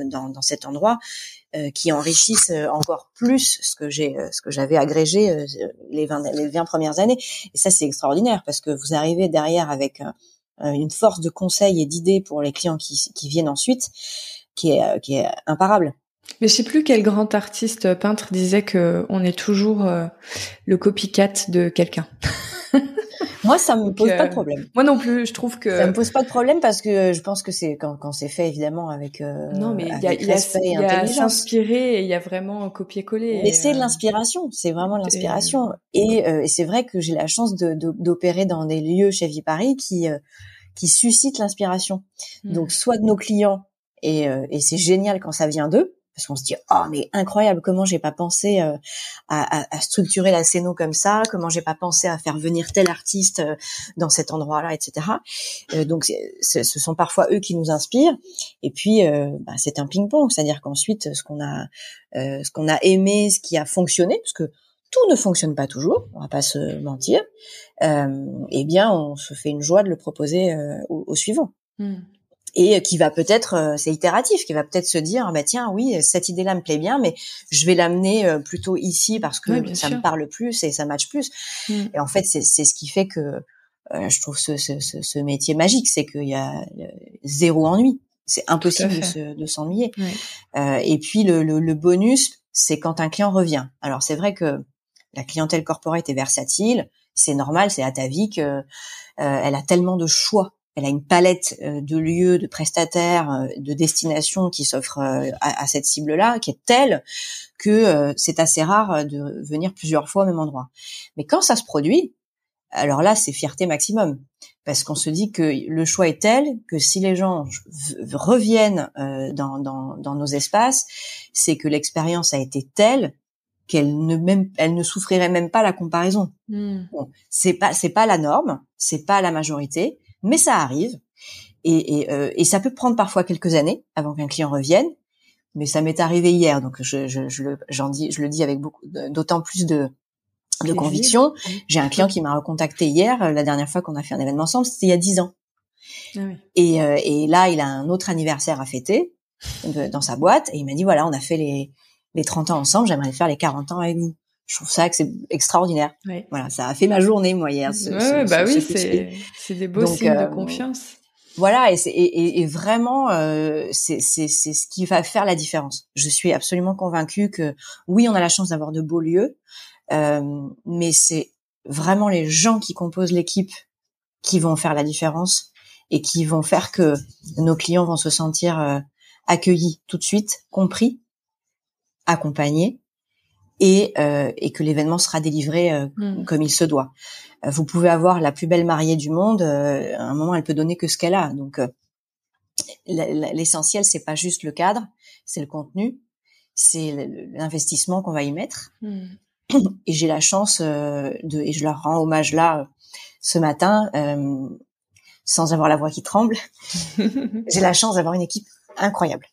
dans, dans cet endroit euh, qui enrichissent euh, encore plus ce que j'ai euh, ce que j'avais agrégé les 20 les 20 premières années et ça c'est extraordinaire parce que vous arrivez derrière avec une force de conseil et d'idées pour les clients qui, qui viennent ensuite qui est qui est imparable. Mais je sais plus quel grand artiste peintre disait que on est toujours le copycat de quelqu'un. Moi, ça me pose pas de euh, problème. Moi non plus, je trouve que ça me pose pas de problème parce que je pense que c'est quand, quand c'est fait évidemment avec euh, non mais il y a il y a, s'inspirer et il y a vraiment copier-coller. Mais c'est de euh, l'inspiration, c'est vraiment l'inspiration. Et, et c'est vrai que j'ai la chance de d'opérer dans des lieux chez Viparis qui qui suscitent l'inspiration. Hmm. Donc soit de nos clients et, et c'est génial quand ça vient d'eux parce qu'on se dit oh mais incroyable comment j'ai pas pensé euh, à, à, à, structurer la scéno comme ça comment j'ai pas pensé à faire venir tel artiste euh, dans cet endroit là etc euh, donc ce sont parfois eux qui nous inspirent et puis bah, c'est un ping pong c'est à dire qu'ensuite ce qu'on a ce qu'on a aimé ce qui a fonctionné parce que tout ne fonctionne pas toujours, on va pas se mentir. eh bien, on se fait une joie de le proposer au, suivant. Hmm et qui va peut-être, euh, c'est itératif, qui va peut-être se dire, bah tiens, oui, cette idée-là me plaît bien, mais je vais l'amener euh, plutôt ici parce que ça me parle plus et ça match plus. Mm. Et en fait, c'est ce qui fait que euh, je trouve ce, ce, ce, métier magique, c'est qu'il y a zéro ennui. C'est impossible de s'ennuyer. Euh, et puis le, le, le bonus, c'est quand un client revient. Alors c'est vrai que la clientèle corporate est versatile, c'est normal, c'est à ta vie que elle a tellement de choix elle a une palette euh, de lieux, de prestataires, euh, de destinations qui s'offrent euh, à, cette cible-là, qui est telle que c'est assez rare de venir plusieurs fois au même endroit. Mais quand ça se produit, alors là, c'est fierté maximum, parce qu'on se dit que le choix est tel que si les gens reviennent dans, dans, nos espaces, c'est que l'expérience a été telle qu'elle ne même elle ne souffrirait même pas la comparaison. Bon, c'est pas c'est pas la norme, c'est pas la majorité, mais ça arrive. Et, et, euh, et, ça peut prendre parfois quelques années avant qu'un client revienne, mais ça m'est arrivé hier, donc je, je, je, le, j'en dis, je le dis avec beaucoup, d'autant plus de, de conviction. J'ai un client qui m'a recontacté hier, euh, la dernière fois qu'on a fait un événement ensemble, c'était il y a dix ans. Ah oui. et, euh, et là, il a un autre anniversaire à fêter dans sa boîte, et il m'a dit voilà, on a fait les, les 30 ans ensemble, j'aimerais faire les 40 ans avec vous je trouve ça que c'est extraordinaire. Voilà, ça a fait ma journée moi hier. Ce, bah oui, c'est c'est des beaux signes de euh, confiance. Voilà, et, et, et vraiment, euh, c'est ce qui va faire la différence. Je suis absolument convaincue que oui, on a la chance d'avoir de beaux lieux, euh, mais c'est vraiment les gens qui composent l'équipe qui vont faire la différence et qui vont faire que nos clients vont se sentir euh, accueillis tout de suite, compris, accompagnés et, euh, et que l'événement sera délivré euh, hmm. comme il se doit. Euh, vous pouvez avoir la plus belle mariée du monde, à un moment elle peut donner que ce qu'elle a. Donc l'essentiel c'est pas juste le cadre, c'est le contenu, c'est l'investissement qu'on va y mettre. Hmm. Et j'ai la chance de, et je leur rends hommage là ce matin, sans avoir la voix qui tremble. j'ai la chance d'avoir une équipe incroyables.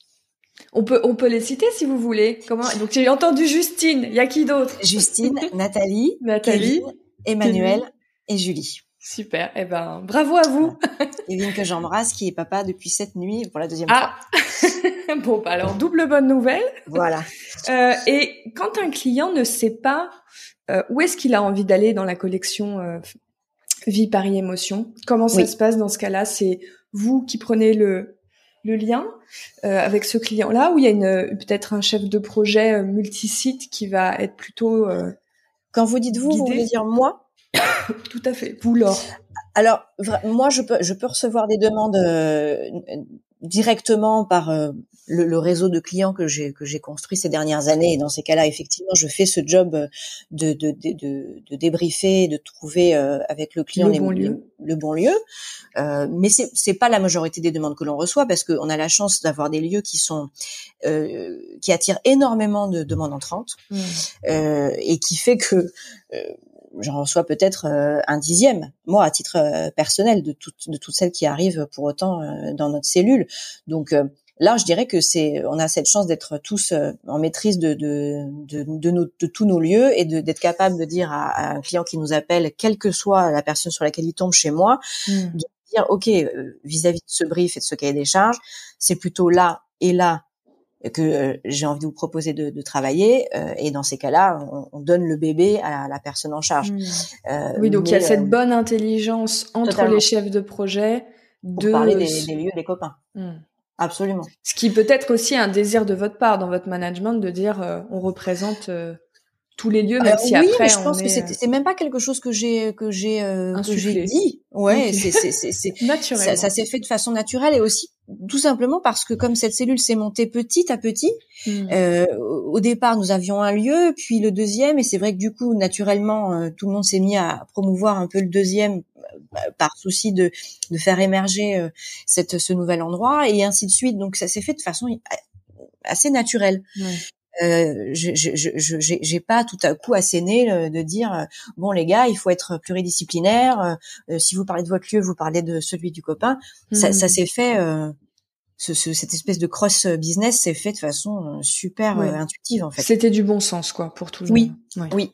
On peut, on peut les citer si vous voulez. Comment? Donc j'ai entendu Justine. Il y a qui d'autre? Justine, Nathalie, Nathalie, Emmanuel et Julie. Super. Eh ben, bravo à vous. Kevin que j'embrasse, qui est papa depuis cette nuit pour la deuxième ah. fois. bon, bah alors double bonne nouvelle. Voilà. Euh, et quand un client ne sait pas euh, où est-ce qu'il a envie d'aller dans la collection euh, Vie Paris Émotion, comment ça se passe dans ce cas-là? C'est vous qui prenez le le lien euh, avec ce client-là, ou il y a une peut-être un chef de projet euh, multisite qui va être plutôt. Euh, Quand vous dites vous, vous voulez dire moi? Tout à fait. Vous, Laure. Alors, moi, je peux, je peux recevoir des demandes directement par euh, le, le, réseau de clients que j'ai que j'ai construit ces dernières années. Et dans ces cas-là, effectivement, je fais ce job de de de, de, de débriefer, de trouver euh, avec le client le bon lieu. Le, bon lieu. Euh, mais c'est c'est pas la majorité des demandes que l'on reçoit parce qu'on a la chance d'avoir des lieux qui sont euh, qui attirent énormément de demandes entrantes mmh. et qui fait que j'en reçois peut-être euh, un dixième, moi à titre euh, personnel, de toutes de toutes celles qui arrivent pour autant euh, dans notre cellule. Donc là, je dirais que c'est, on a cette chance d'être tous en maîtrise de de de, de, nos, de tous nos lieux et d'être capable de dire à, un client qui nous appelle, quelle que soit la personne sur laquelle il tombe chez moi, mmh. de dire ok vis-à-vis -vis de ce brief et de ce cahier des charges, c'est plutôt là et là que euh, j'ai envie de vous proposer de, de travailler. Euh, et dans ces cas-là, on, on, donne le bébé à la personne en charge. Mmh. Euh, oui, donc il y a cette bonne intelligence entre les chefs de projet de parler des, des, lieux, des copains. Mmh. Absolument. Ce qui peut être aussi un désir de votre part dans votre management de dire on représente tous les lieux, même si oui, après je pense que c'est même pas quelque chose que j'ai que j'ai que j'ai dit. Ouais, c'est c'est c'est naturel. Ça, ça s'est fait de façon naturelle et aussi tout simplement parce que comme cette cellule s'est montée petit à petit, hmm. euh, au départ nous avions un lieu, puis le deuxième, et c'est vrai que du coup naturellement euh, tout le monde s'est mis à promouvoir un peu le deuxième euh, par souci de, de faire émerger euh, cette, ce nouvel endroit et ainsi de suite. Donc ça s'est fait de façon assez naturelle. Euh, j'ai pas tout à coup asséné de dire bon les gars il faut être pluridisciplinaire euh, si vous parlez de votre lieu vous parlez de celui du copain. Ça, ça hmm. s'est fait euh, ce, cette espèce de cross business s'est fait de façon super intuitive en fait. C'était du bon sens quoi pour tout le oui, monde. Oui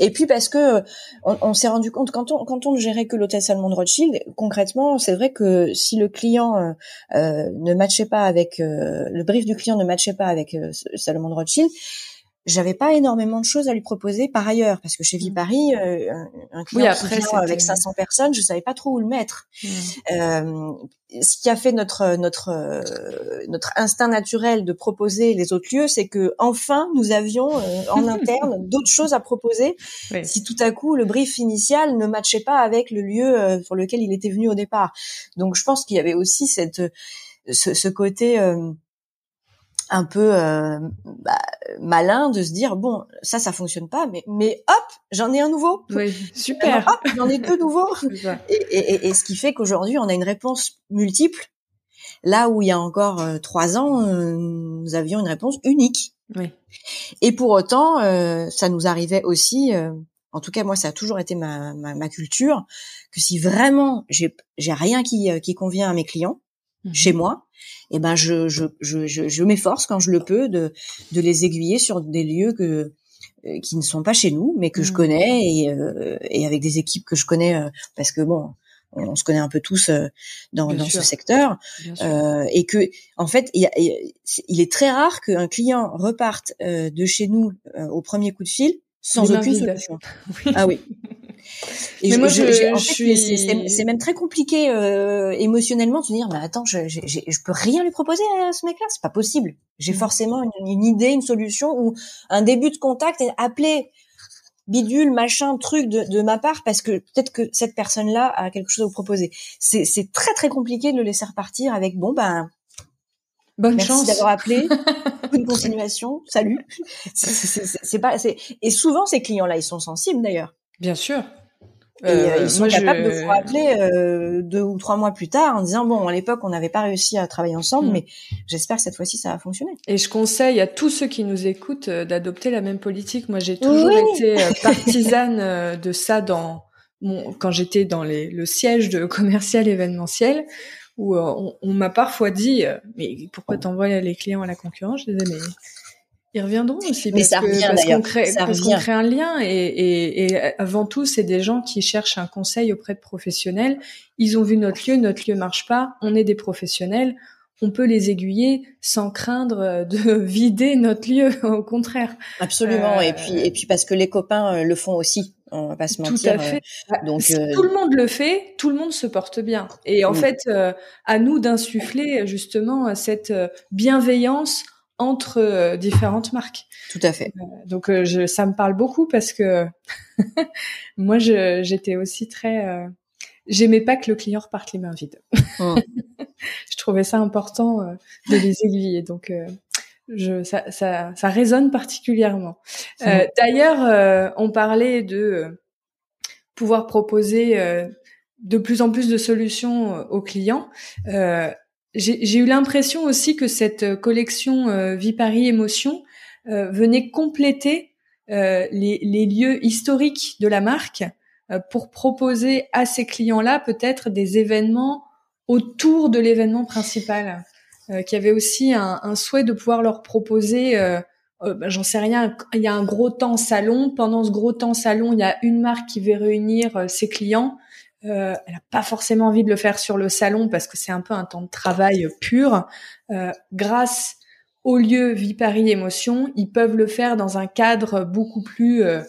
et puis parce que on, on s'est rendu compte quand on quand on ne gérait que l'hôtel Salomon de Rothschild, concrètement, c'est vrai que si le client euh, euh ne matchait pas avec euh, le brief du client ne matchait pas avec euh, Salomon de Rothschild, j'avais pas énormément de choses à lui proposer par ailleurs parce que chez Vie Paris euh, un client après, avec 500 personnes je savais pas trop où le mettre. Mmh. euh, ce qui a fait notre notre euh, notre instinct naturel de proposer les autres lieux c'est que enfin nous avions euh, en interne d'autres choses à proposer. Si tout à coup le brief initial ne matchait pas avec le lieu pour lequel il était venu au départ. Donc je pense qu'il y avait aussi cette ce, ce côté un peu euh, bah, malin de se dire bon ça ça fonctionne pas mais mais hop j'en ai un nouveau. Oui super. Hop j'en ai deux nouveaux. Et, et, et, ce qui fait qu'aujourd'hui on a une réponse multiple. Là où il y a encore euh, trois ans euh, nous avions une réponse unique. Oui. Et pour autant ça nous arrivait aussi en tout cas moi ça a toujours été ma, ma, ma culture que si vraiment j'ai j'ai rien qui qui convient à mes clients Mhm. chez moi, eh ben je je je je, m'efforce quand je le peux de de les aiguiller sur des lieux que euh, qui ne sont pas chez nous, mais que je mhm. connais et, euh, et avec des équipes que je connais euh, parce que bon, on, se connaît un peu tous dans, dans ce secteur euh, et que en fait il, il est très rare qu'un client reparte de chez nous au premier coup de fil sans aucune solution. Ah oui. Et mais moi, je, suis... c'est même très compliqué euh, émotionnellement de se dire, mais attends, je, je, je, peux rien lui proposer à ce mec-là, c'est pas possible. J'ai mm. forcément une, une, idée, une solution ou un début de contact et appeler bidule, machin, truc de, de ma part parce que peut-être que cette personne-là a quelque chose à vous proposer. C'est très très compliqué de le laisser repartir avec bon ben Bonne Merci chance d'avoir appelé. Bonne continuation. Salut. C'est pas. Et souvent ces clients-là, ils sont sensibles d'ailleurs. Bien sûr. Et euh, euh, ils sont capables de vous rappeler euh, deux ou trois mois plus tard en disant bon à l'époque on n'avait pas réussi à travailler ensemble mm. mais j'espère que cette fois-ci ça va fonctionner. Et je conseille à tous ceux qui nous écoutent d'adopter la même politique. Moi j'ai toujours été partisane de ça dans mon, quand j'étais dans les, le siège de commercial événementiel où on, m'a parfois dit mais pourquoi t'envoies les clients à la concurrence? Je disais mais ils reviendront aussi parce qu'on crée, parce qu'on crée un lien et, et, et avant tout c'est des gens qui cherchent un conseil auprès de professionnels. Ils ont vu notre lieu, notre lieu marche pas, on est des professionnels, on peut les aiguiller sans craindre de vider notre lieu, au contraire. Absolument. et puis et puis parce que les copains euh, le font aussi. On va pas se mentir. Tout à fait. Euh, donc si euh, tout le monde le fait, tout le monde se porte bien. Et en fait, à nous d'insuffler justement cette bienveillance entre différentes marques. Tout à fait. donc je, ça me parle beaucoup parce que moi j'étais aussi très j'aimais pas que le client reparte les mains vides. Mmh. je trouvais ça important euh, de les aiguiller. Donc, euh, je, ça, ça, ça, résonne particulièrement. Euh, mmh. D'ailleurs, on parlait de pouvoir proposer de plus en plus de solutions aux clients. J'ai eu l'impression aussi que cette collection Vipari Émotion venait compléter les, les, lieux historiques de la marque euh, pour proposer à ces clients-là peut-être des événements autour de l'événement principal, euh, qui avait aussi un, un, souhait de pouvoir leur proposer, euh, euh, bah, j'en sais rien, il y a un gros temps salon, pendant ce gros temps salon, il y a une marque qui veut réunir ses clients. Euh, elle n'a pas forcément envie de le faire sur le salon parce que c'est un peu un temps de travail pur. Euh, grâce au lieu Vie Paris Émotion, ils peuvent le faire dans un cadre beaucoup plus, euh,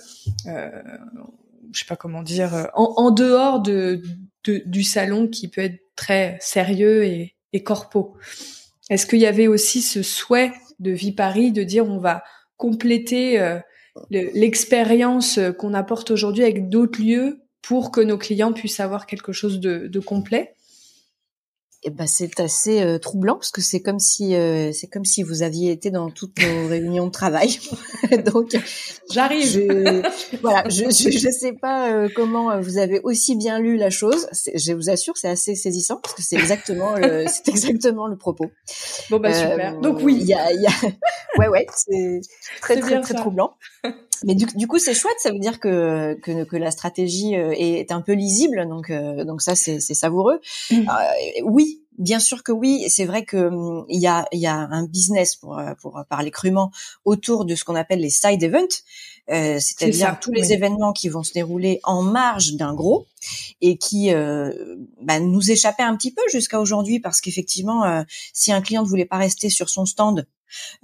je sais pas comment dire, euh, en, dehors de, du salon qui peut être très sérieux et, et corpo. Est-ce qu'il y avait aussi ce souhait de Vie Paris de dire on va compléter euh, l'expérience qu'on apporte aujourd'hui avec d'autres lieux pour que nos clients puissent avoir quelque chose de, de complet eh ben c'est assez euh, troublant parce que c'est comme si euh, c'est comme si vous aviez été dans toutes nos réunions de travail. Donc j'arrive. Je, voilà, je, je, je sais pas euh, comment vous avez aussi bien lu la chose. Je vous assure, c'est assez saisissant parce que c'est exactement le, c'est exactement le propos. Bon bah super. Donc oui, il y a, y a... ouais ouais, c'est très très très troublant. Mais du, du coup, c'est chouette. Ça veut dire que, que, que la stratégie euh, est, un peu lisible. Donc, euh, donc ça, c'est savoureux. Mmh. Euh, oui, bien sûr que oui. C'est vrai que hum, il y a, y a un business pour, pour parler crûment autour de ce qu'on appelle les side events. Euh, c'est-à-dire tous les événements qui vont se dérouler en marge d'un gros et qui euh, bah, nous échappaient un petit peu jusqu'à aujourd'hui parce qu'effectivement, euh, si un client ne voulait pas rester sur son stand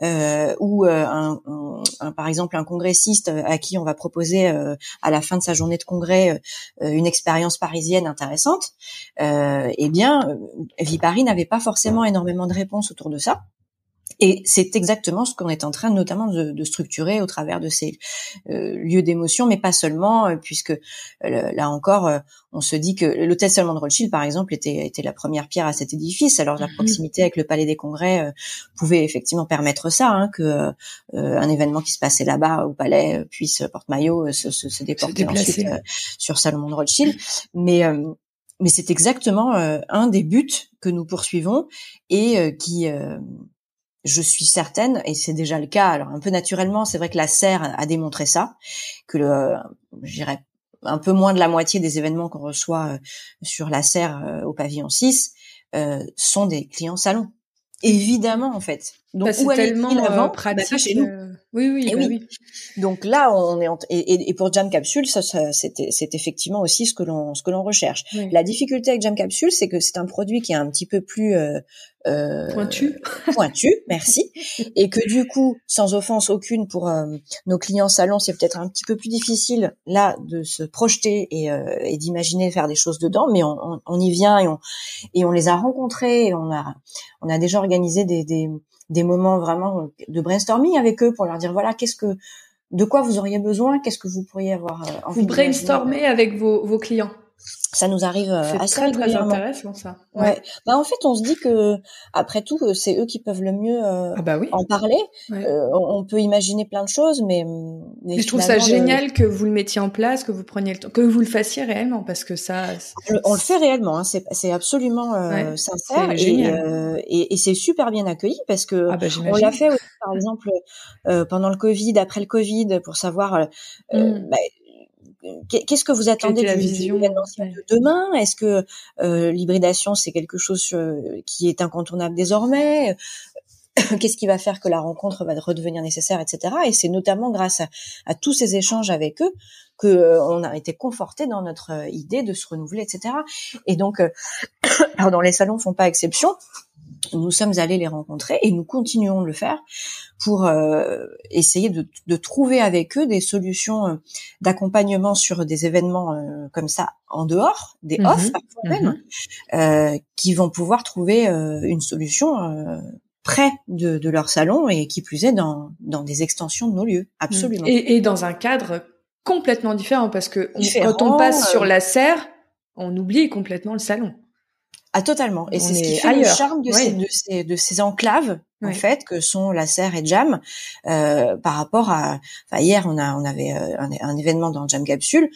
euh, ou euh, par exemple un congressiste à qui on va proposer euh, à la fin de sa journée de congrès une expérience parisienne intéressante, eh bien, Vipari n'avait pas forcément énormément de réponses autour de ça. Et c'est exactement ce qu'on est en train notamment de, de, structurer au travers de ces euh, lieux d'émotion, mais pas seulement, euh, puisque euh, là encore, on se dit que l'hôtel Salomon de Rothschild, par exemple, était, était la première pierre à cet édifice. Alors la mhm. proximité avec le Palais des Congrès pouvait effectivement permettre ça, hein, que un événement qui se passait là-bas au Palais puisse porte-maillot se, se, se, déporter ensuite sur Salomon de Rothschild. Mais mais c'est exactement un des buts que nous poursuivons et qui je suis certaine, et c'est déjà le cas, alors un peu naturellement, c'est vrai que la serre a démontré ça, que le, je dirais, un peu moins de la moitié des événements qu'on reçoit euh, sur la serre euh, au pavillon 6 euh, sont des clients salons. Évidemment, en fait. Donc, où tellement avant, bah, pratique. chez nous. Oui, oui, bah oui. Donc là, on est et, et, pour Jam Capsule, ça, ça c'est effectivement aussi ce que l'on ce que l'on recherche. La difficulté avec Jam Capsule, c'est que c'est un produit qui est un petit peu plus euh, euh, pointu, pointu, merci, et que du coup, sans offense aucune pour euh, nos clients salons, c'est peut-être un petit peu plus difficile là de se projeter et, euh, et d'imaginer faire des choses dedans, mais on, on, on, y vient et on et on les a rencontrés, et on a on a déjà organisé des, des des moments vraiment de brainstorming avec eux pour leur dire voilà qu'est-ce que de quoi vous auriez besoin, qu'est-ce que vous pourriez avoir envie Vous brainstormez avec vos, vos clients ça nous arrive euh, assez très, très intéressant ça. Ouais. Bah en fait, on se dit que après tout, euh, c'est eux qui peuvent le mieux euh, ah bah oui. en parler. on peut imaginer plein de choses, mais, je trouve ça génial que vous le mettiez en place, que vous preniez le temps, que vous le fassiez réellement, parce que ça. On le fait réellement. Hein, c'est absolument sincère et, et, et c'est super bien accueilli parce que ah bah, on l'a fait aussi, par exemple pendant le Covid, après le Covid, pour savoir. Mm. Bah, qu'est-ce que vous attendez la du, vision, de demain? Est-ce que l'hybridation c'est quelque chose qui est incontournable désormais? Qu'est-ce qui va faire que la rencontre va redevenir nécessaire, etc. Et c'est notamment grâce à, tous ces échanges avec eux que euh, on a été conforté dans notre euh, idée de se renouveler, etc. Et donc, euh, pardon, les salons font pas exception. Nous sommes allés les rencontrer et nous continuons de le faire pour essayer de, trouver avec eux des solutions d'accompagnement sur des événements comme ça en dehors, des mmh off parfois mmh qui vont pouvoir trouver une solution près de, leur salon et qui plus est dans, dans des extensions de nos lieux, absolument. Et, dans un cadre complètement différent parce que quand on passe sur euh, la serre, on oublie complètement le salon. Ah totalement. Et c'est ce qui fait le charme de, ces, de, ces, de ces enclaves en fait que sont la serre et Jam euh, par rapport à. Enfin hier on a on avait euh, un, un événement dans Jam Capsule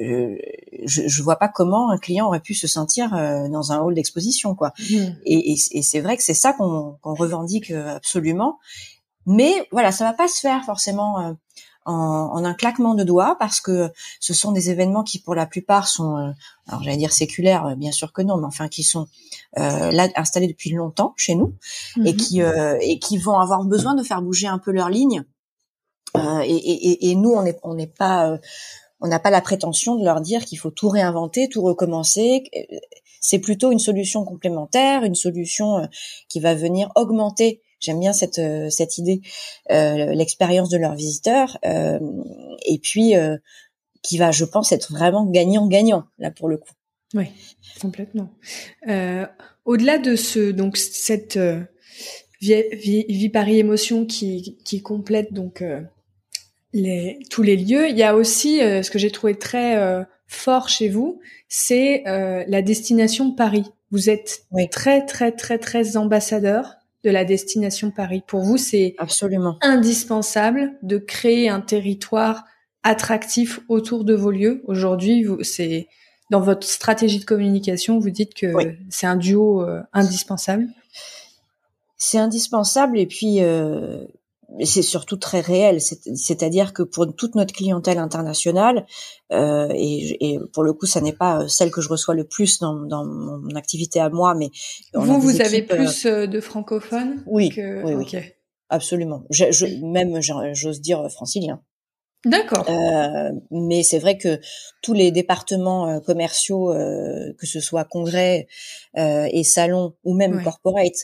euh, je, je vois pas comment un client aurait pu se sentir euh, dans un hall d'exposition, quoi. Mmh. Et, et, c'est vrai que c'est ça qu'on revendique euh, absolument. Mais voilà, ça va pas se faire forcément en, en, un claquement de doigts parce que ce sont des événements qui, pour la plupart, sont, alors j'allais dire séculaires, bien sûr que non, mais enfin qui sont là installés depuis longtemps chez nous et mmh. qui et qui vont avoir besoin de faire bouger un peu leur ligne. Et, et, et, nous, on n'est on n'est pas on n'a pas la prétention de leur dire qu'il faut tout réinventer, tout recommencer. C'est plutôt une solution complémentaire, une solution euh, qui va venir augmenter. J'aime bien cette euh, cette idée, euh, l'expérience de leurs visiteurs, et puis qui va, je pense, être vraiment gagnant-gagnant là pour le coup. Oui, complètement. Au-delà de ce donc cette vie, vie, vie Paris émotion qui qui complète donc les, tous les lieux. Il y a aussi euh, ce que j'ai trouvé très euh, fort chez vous, c'est euh, la destination Paris. Vous êtes très très très très ambassadeur de la destination Paris. Pour vous, c'est absolument indispensable de créer un territoire attractif autour de vos lieux. Aujourd'hui, vous c'est dans votre stratégie de communication, vous dites que c'est un duo indispensable. C'est indispensable et puis c'est surtout très réel. C'est-à-dire que pour toute notre clientèle internationale, euh, et, pour le coup, ça n'est pas euh, celle que je reçois le plus dans, mon activité à moi, mais vous, vous avez euh, plus de francophones Oui, oui, absolument. Je, même, j'ose dire francilien. D'accord. mais c'est vrai que tous les départements commerciaux, que ce soit congrès et salons ou même corporate,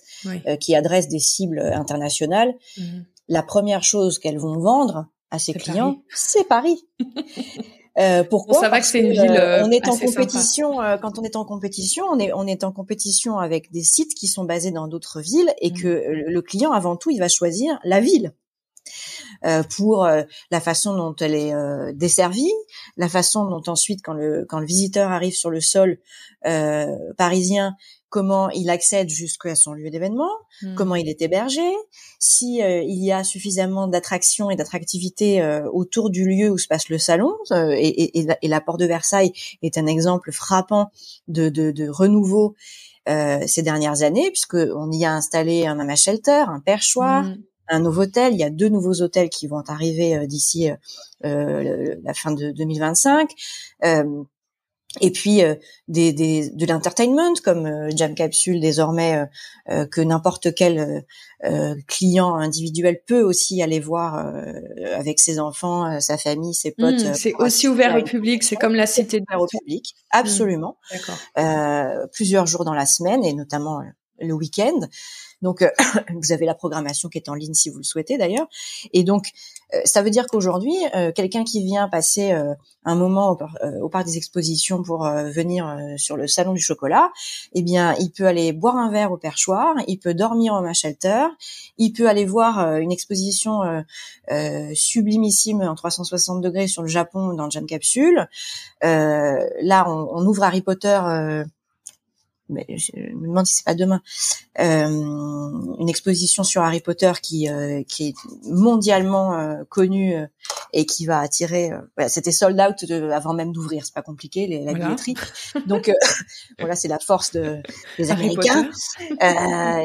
qui adressent des cibles internationales, mmh la première chose qu'elles vont vendre à ses clients, c'est Paris. Euh, pourquoi? Ça va que c'est une ville. Euh, on est en compétition. Euh, quand on est en compétition, on est on est en compétition avec des sites qui sont basés dans d'autres villes et mmh. que le client avant tout il va choisir la ville. Euh, pour la façon dont elle est desservie, la façon dont ensuite quand le quand le visiteur arrive sur le sol parisien, comment il accède jusqu'à son lieu d'événement, hmm. comment il est hébergé, si euh, il y a suffisamment d'attraction et d'attractivité euh, autour du lieu où se passe le salon. Euh, et, et, et, la porte de Versailles est un exemple frappant de, de, de renouveau ces dernières années, puisque on y a installé un mama shelter, un perchoir. Hmm. Un nouveau hôtel, il y a deux nouveaux hôtels qui vont arriver d'ici la fin de 2025 et puis euh, des, des, de l'entertainment comme euh, Jam Capsule désormais euh, que n'importe quel client individuel peut aussi aller voir avec ses enfants, sa famille, ses potes. Mmh, c'est aussi ouvert au public, c'est comme la cité ouvert au public, absolument. Mmh, plusieurs jours dans la semaine et notamment le week-end. Donc, euh, vous avez la programmation qui est en ligne si vous le souhaitez d'ailleurs. Et donc, euh, ça veut dire qu'aujourd'hui, euh, quelqu'un qui vient passer un moment au, parc des expositions pour venir sur le salon du chocolat, eh bien, il peut aller boire un verre au perchoir, il peut dormir en shelter, il peut aller voir une exposition sublimissime en 360 degrés sur le Japon dans Jam Capsule. là, on, on, ouvre Harry Potter mais je me demande si c'est pas demain, euh, une exposition sur Harry Potter qui euh, qui est mondialement euh, connue euh, et qui va attirer. Voilà, C'était sold out avant même d'ouvrir, c'est pas compliqué les, la billetterie. Donc voilà, c'est la force de, des Américains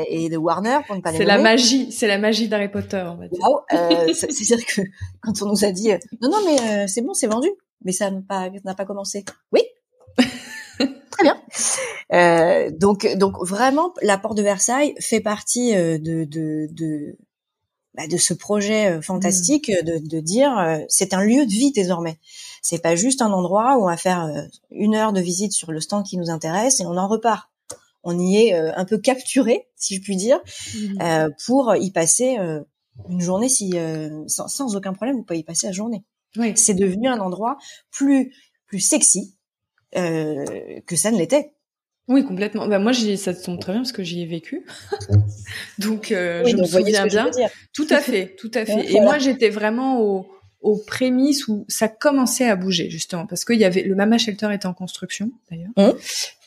et de Warner pour ne pas les C'est la magie, c'est la magie d'Harry Potter. C'est-à-dire que quand on nous a dit non non mais c'est bon, c'est vendu, mais ça n'a pas, n'a pas commencé. Oui? Très bien. Euh, donc, donc vraiment, la porte de Versailles fait partie euh, de, de, de, bah, de ce projet euh, fantastique de, de dire euh, c'est un lieu de vie désormais. C'est pas juste un endroit où on va faire une heure de visite sur le stand qui nous intéresse et on en repart. On y est un peu capturé, si je puis dire, mmh. pour y passer une journée si sans, sans, aucun problème, vous pouvez y passer la journée. Oui. C'est devenu un endroit plus plus sexy euh, que ça ne l'était. Oui, complètement. Bah, moi, ça tombe très bien parce que j'y ai vécu. donc, euh, je me souviens bien. Tout à fait, tout à fait. Et moi, j'étais vraiment au, aux prémices où ça commençait à bouger justement parce qu'il y avait le Mama Shelter était en construction d'ailleurs. Mmh.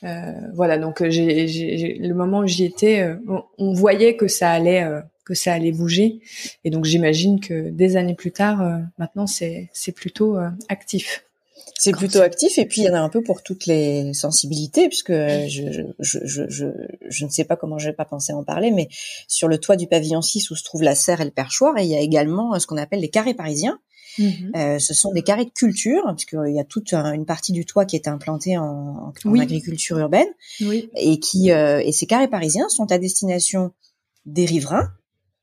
Euh, voilà, donc euh, j'ai, le moment où j'y étais, euh, on, voyait que ça allait que ça allait bouger. Et donc j'imagine que des années plus tard, maintenant c'est c'est plutôt actif. C'est plutôt actif et puis il y en a un peu pour toutes les sensibilités puisque je, je, je, je, je ne sais pas comment je vais pas penser à en parler mais sur le toit du pavillon 6 où se trouve la serre et le perchoir et il y a également euh, ce qu'on appelle les carrés parisiens. Mhm. Euh, ce sont des carrés de culture puisqu'il y a toute une partie du toit qui est implantée en, en agriculture urbaine oui. et qui euh, et ces carrés parisiens sont à destination des riverains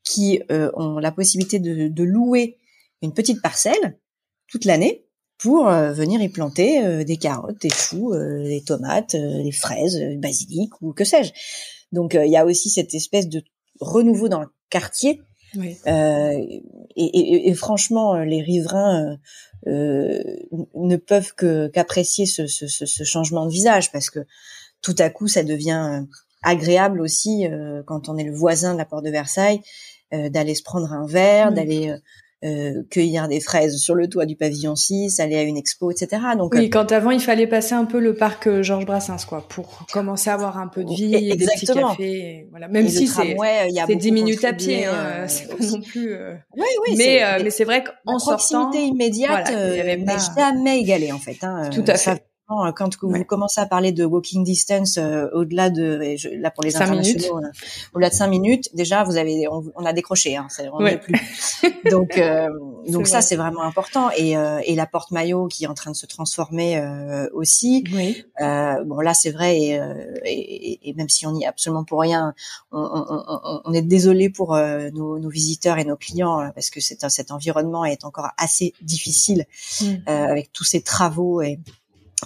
qui euh, ont la possibilité de, de louer une petite parcelle toute l'année pour euh, venir y planter euh, des carottes, des choux, euh, des tomates, des fraises, basilic ou que sais-je. Donc il y a aussi cette espèce de renouveau dans le quartier. Oui. Et, et, et, franchement, les riverains ne peuvent que qu'apprécier ce, ce, ce, changement de visage parce que tout à coup, ça devient agréable aussi quand on est le voisin de la porte de Versailles d'aller se prendre un verre, d'aller euh, cueillir des fraises sur le toit du pavillon 6, aller à une expo, etc. Donc oui, euh, quand avant il fallait passer un peu le parc euh, Georges Brassens, quoi, pour commencer à avoir un peu de vie, et des petits cafés, voilà. Même si c'est c'est 10 minutes à pied, hein, c'est pas non plus. Oui, oui. Mais mais c'est vrai qu'en sortant, proximité immédiate voilà, n'est jamais égalée en fait. Hein, Tout à fait. Euh, quand vous commencez à parler de walking distance euh, au-delà de là pour les internationaux euh, au-delà de cinq minutes déjà vous avez on, a décroché hein, on ne plus. Donc donc ça c'est vraiment important. Et et la porte maillot qui est en train de se transformer aussi. Oui. bon là c'est vrai et, et, et, même si on n'y est absolument pour rien on, on, on est désolé pour nos, nos, visiteurs et nos clients parce que c'est cet environnement est encore assez difficile mm. avec tous ces travaux et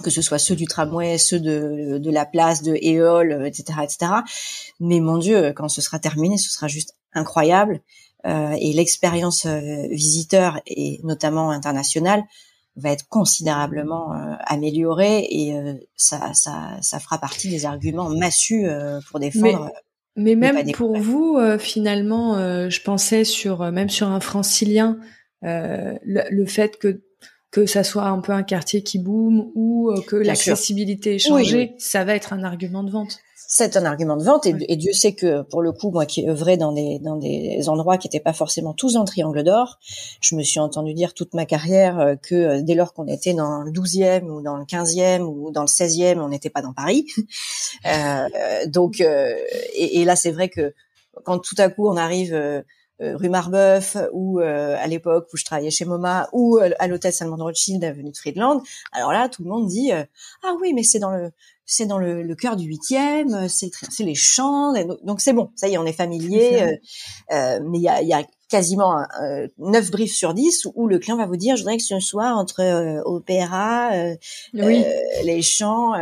que ce soit ceux du tramway, ceux de, de la place, de Éole, etc., etc. Mais mon Dieu, quand ce sera terminé, ce sera juste incroyable. Euh, et l'expérience euh, visiteur, et notamment internationale, va être considérablement euh, améliorée et euh, ça, ça, ça fera partie des arguments massus euh, pour défendre. Mais, mais même pour vous, finalement, je pensais sur même sur un francilien, le, le fait que que ça soit un peu un quartier qui boom ou euh, que l'accessibilité est changée, ça va être un argument de vente. C'est un argument de vente et, Dieu sait que pour le coup, moi qui œuvrais dans des dans des endroits qui n'étaient pas forcément tous en triangle d'or, je me suis entendu dire toute ma carrière euh, que euh, dès lors qu'on était dans le 12e ou dans le 15e ou dans le 16e, on n'était pas dans Paris. euh, donc et, et, là c'est vrai que quand tout à coup on arrive euh, rue Marbeuf ou euh, à l'époque où je travaillais chez MoMA ou euh, à l'hôtel Salman Rothschild avenue de Friedland. Alors là, tout le monde dit ah oui, mais c'est dans le c'est dans le, le cœur du huitième, c'est c'est les champs, donc c'est bon, ça y est, on est familier. mais il y a, y a quasiment neuf briefs sur 10 où le client va vous dire je voudrais que ce soit entre opéra, oui. les champs.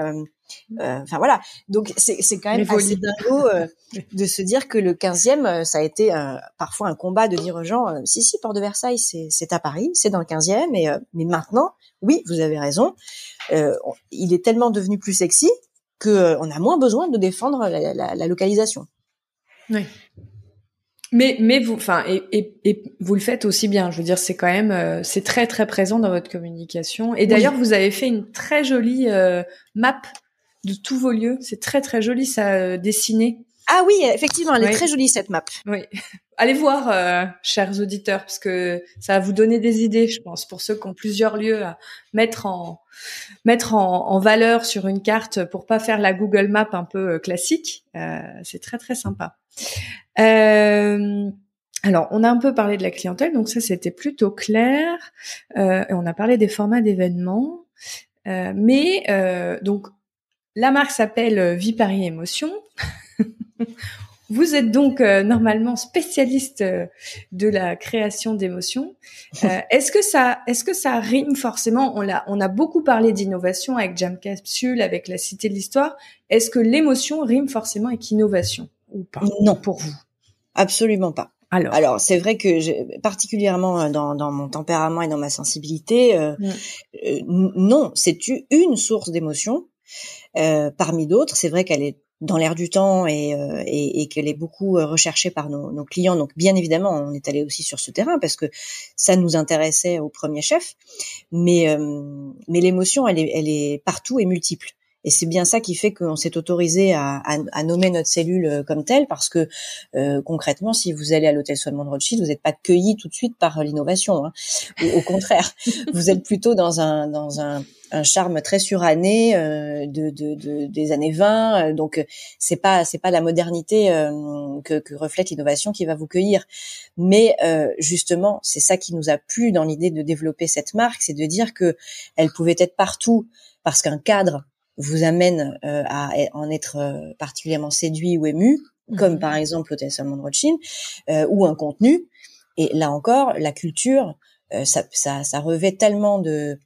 Euh, enfin voilà. Donc c'est quand même assez dingo euh, de se dire que le 15e euh, ça a été parfois un combat de dire aux gens si si Port de Versailles c'est à Paris, c'est dans le 15e et mais maintenant oui, vous avez raison. il est tellement devenu plus sexy que on a moins besoin de défendre la, la, la localisation. Oui. Mais mais vous, enfin et, et, et, vous le faites aussi bien. Je veux dire, c'est quand même c'est très très présent dans votre communication. Et d'ailleurs, vous avez fait une très jolie map de tous vos lieux. C'est très très joli ça euh, dessiné. Ah oui, effectivement, elle est très jolie cette map. Oui. Allez voir, euh, chers auditeurs, parce que ça va vous donner des idées, je pense, pour ceux qui ont plusieurs lieux à mettre en mettre en, valeur sur une carte pour pas faire la Google Map un peu euh, classique. c'est très très sympa. alors, on a un peu parlé de la clientèle, donc ça c'était plutôt clair. Euh, on a parlé des formats d'événements, euh, mais euh, donc la marque s'appelle Vie Paris Émotion. Vous êtes donc normalement spécialiste de la création d'émotions. est-ce que ça, est-ce que ça rime forcément? On l'a, on a beaucoup parlé d'innovation avec Jam Capsule, avec la Cité de l'Histoire. Est-ce que l'émotion rime forcément avec innovation ou pas? Non, pour vous? Absolument pas. Alors, c'est vrai que particulièrement euh, dans, dans, mon tempérament et dans ma sensibilité, euh, mm. euh non, c'est une source d'émotion euh, parmi d'autres. C'est vrai qu'elle est dans l'air du temps et, euh, et, et qu'elle est beaucoup recherchée par nos, nos, clients. Donc, bien évidemment, on est allé aussi sur ce terrain parce que ça nous intéressait au premier chef. Mais, mais l'émotion, elle est, elle est partout et multiple. Et c'est bien ça qui fait qu'on s'est autorisé à, à, à, nommer notre cellule euh, comme telle, parce que euh, concrètement, si vous allez à l'hôtel Solomon Rothschild, vous n'êtes pas cueilli tout de suite par l'innovation. Hein. Au, contraire, vous êtes plutôt dans un dans un, un charme très suranné euh, de, de, de, des années 20. Euh, donc c'est pas c'est pas la modernité euh, que, que, reflète l'innovation qui va vous cueillir. Mais justement, c'est ça qui nous a plu dans l'idée de développer cette marque, c'est de dire que elle pouvait être partout parce qu'un cadre vous amène euh, à en être euh, particulièrement séduit ou ému, comme mhm. par exemple l'hôtel Salmon Rothschild, euh, ou un contenu. Et là encore, la culture, ça, ça, ça, revêt tellement de,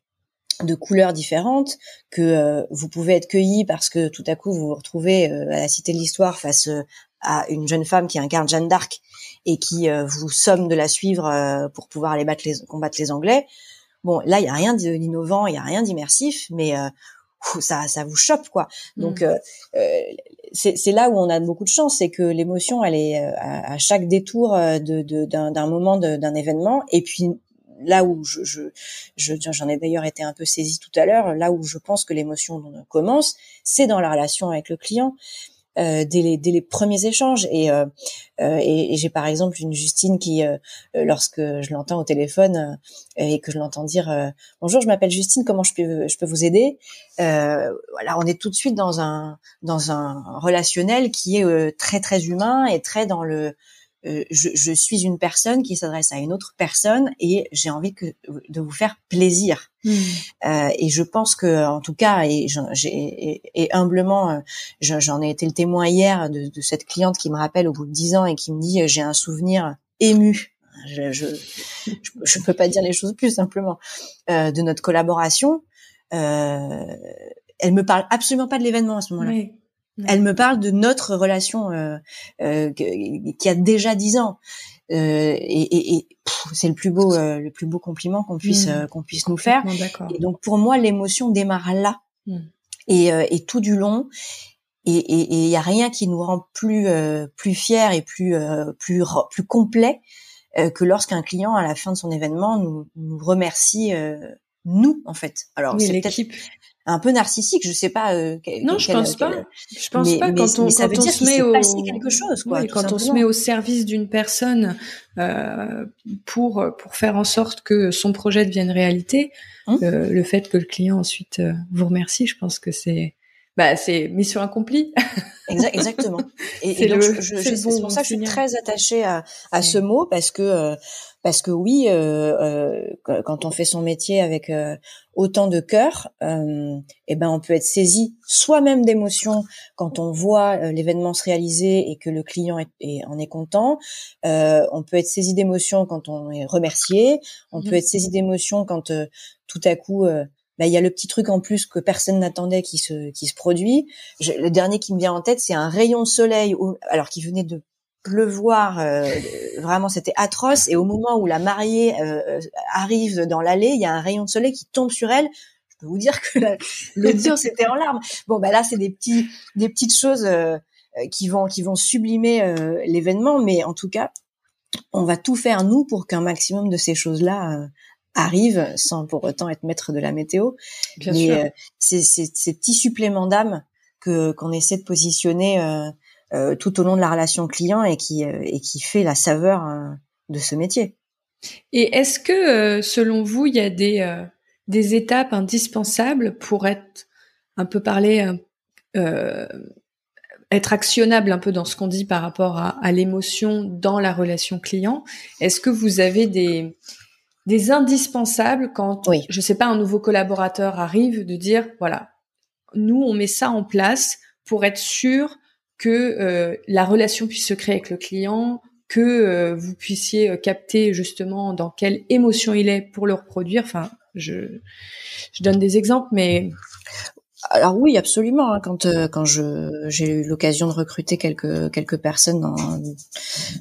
de couleurs différentes que vous pouvez être cueilli parce que tout à coup vous vous retrouvez à la Cité de l'Histoire face à une jeune femme qui incarne Jeanne d'Arc et qui vous somme de la suivre pour pouvoir aller battre les, combattre les Anglais. Bon, là, il y a rien d'innovant, il y a rien d'immersif, mais ça, ça vous chope quoi. Donc mmh. euh, euh c'est là où on a beaucoup de chance, c'est que l'émotion, elle est euh, à, chaque détour euh, de d'un de, moment, d'un événement, et puis là où je j'en je, j'en ai d'ailleurs été un peu saisie tout à l'heure, là où je pense que l'émotion commence, c'est dans la relation avec le client. Euh, dès, les, dès les premiers échanges. Et, euh, euh, et, et j'ai par exemple une Justine qui, lorsque je l'entends au téléphone et que je l'entends dire bonjour, je m'appelle Justine, comment je peux, je peux vous aider? Voilà, on est tout de suite dans un dans un relationnel qui est très très humain et très dans le euh, je, je, suis une personne qui s'adresse à une autre personne et j'ai envie que, de vous faire plaisir. Euh, et je pense que, en tout cas, et, humblement, euh, j'en ai été le témoin hier de, de, cette cliente qui me rappelle au bout de dix ans et qui me dit j'ai un souvenir ému. Je, je, je, peux pas dire les choses plus simplement euh, de notre collaboration. Euh, elle me parle absolument pas de l'événement à ce moment-là. Oui. Elle me parle de notre relation euh, euh, qui a déjà dix ans. Euh, et, et, c'est le plus beau, euh, le plus beau compliment qu'on puisse mmh. qu'on puisse nous faire. Et donc pour moi, l'émotion démarre là mmh. et, et tout du long. Et il y a rien qui nous rend plus plus fier et plus plus plus complet que lorsqu'un client à la fin de son événement nous, nous remercie nous en fait. Alors c'est l'équipe un peu narcissique. Je sais pas. Euh, non, je pense pas. Je pense pas quand on, quand on se met au quelque chose, quoi, quand on se met au service d'une personne euh, pour pour faire en sorte que son projet devienne réalité. Hum. Euh, le fait que le client ensuite euh, vous remercie, je pense que c'est bah c'est mission accomplie. exactement. Et, et donc, je, je, c'est pour ça que je suis très attachée à, à ce mot parce que euh, parce que oui, euh, euh, quand on fait son métier avec euh, autant de cœur, euh, eh ben on peut être saisi soi-même d'émotions quand on voit l'événement se réaliser et que le client est, en est content. on peut être saisi d'émotions quand on est remercié. On peut mmh. être saisi d'émotions quand tout à coup bah, il y a le petit truc en plus que personne n'attendait qui se qui se produit. le dernier qui me vient en tête, c'est un rayon de soleil, alors qui venait de pleuvoir, euh, vraiment c'était atroce. Et au moment où la mariée euh, arrive dans l'allée, il y a un rayon de soleil qui tombe sur elle. Je peux vous dire que l'audience était en larmes. Bon, bah là c'est des petits, des petites choses euh, qui vont, qui vont sublimer l'événement, mais en tout cas, on va tout faire nous pour qu'un maximum de ces choses-là arrivent, sans pour autant être maître de la météo. Bien mais c'est ces petits suppléments d'âme que qu'on essaie de positionner euh, tout au long de la relation client et qui euh, et qui fait la saveur euh, de ce métier. Et est-ce que selon vous, il y a des des étapes indispensables pour être un peu parler être actionnable un peu dans ce qu'on dit par rapport à, à l'émotion dans la relation client? Est-ce que vous avez des des indispensables quand, oui. je sais pas, un nouveau collaborateur arrive, de dire voilà, nous on met ça en place pour être sûr que euh, la relation puisse se créer avec le client, que euh, vous puissiez euh, capter justement dans quelle émotion il est pour le reproduire. Enfin, je, je donne des exemples, mais alors oui, absolument. Hein, quand euh, quand je j'ai eu l'occasion de recruter quelques quelques personnes dans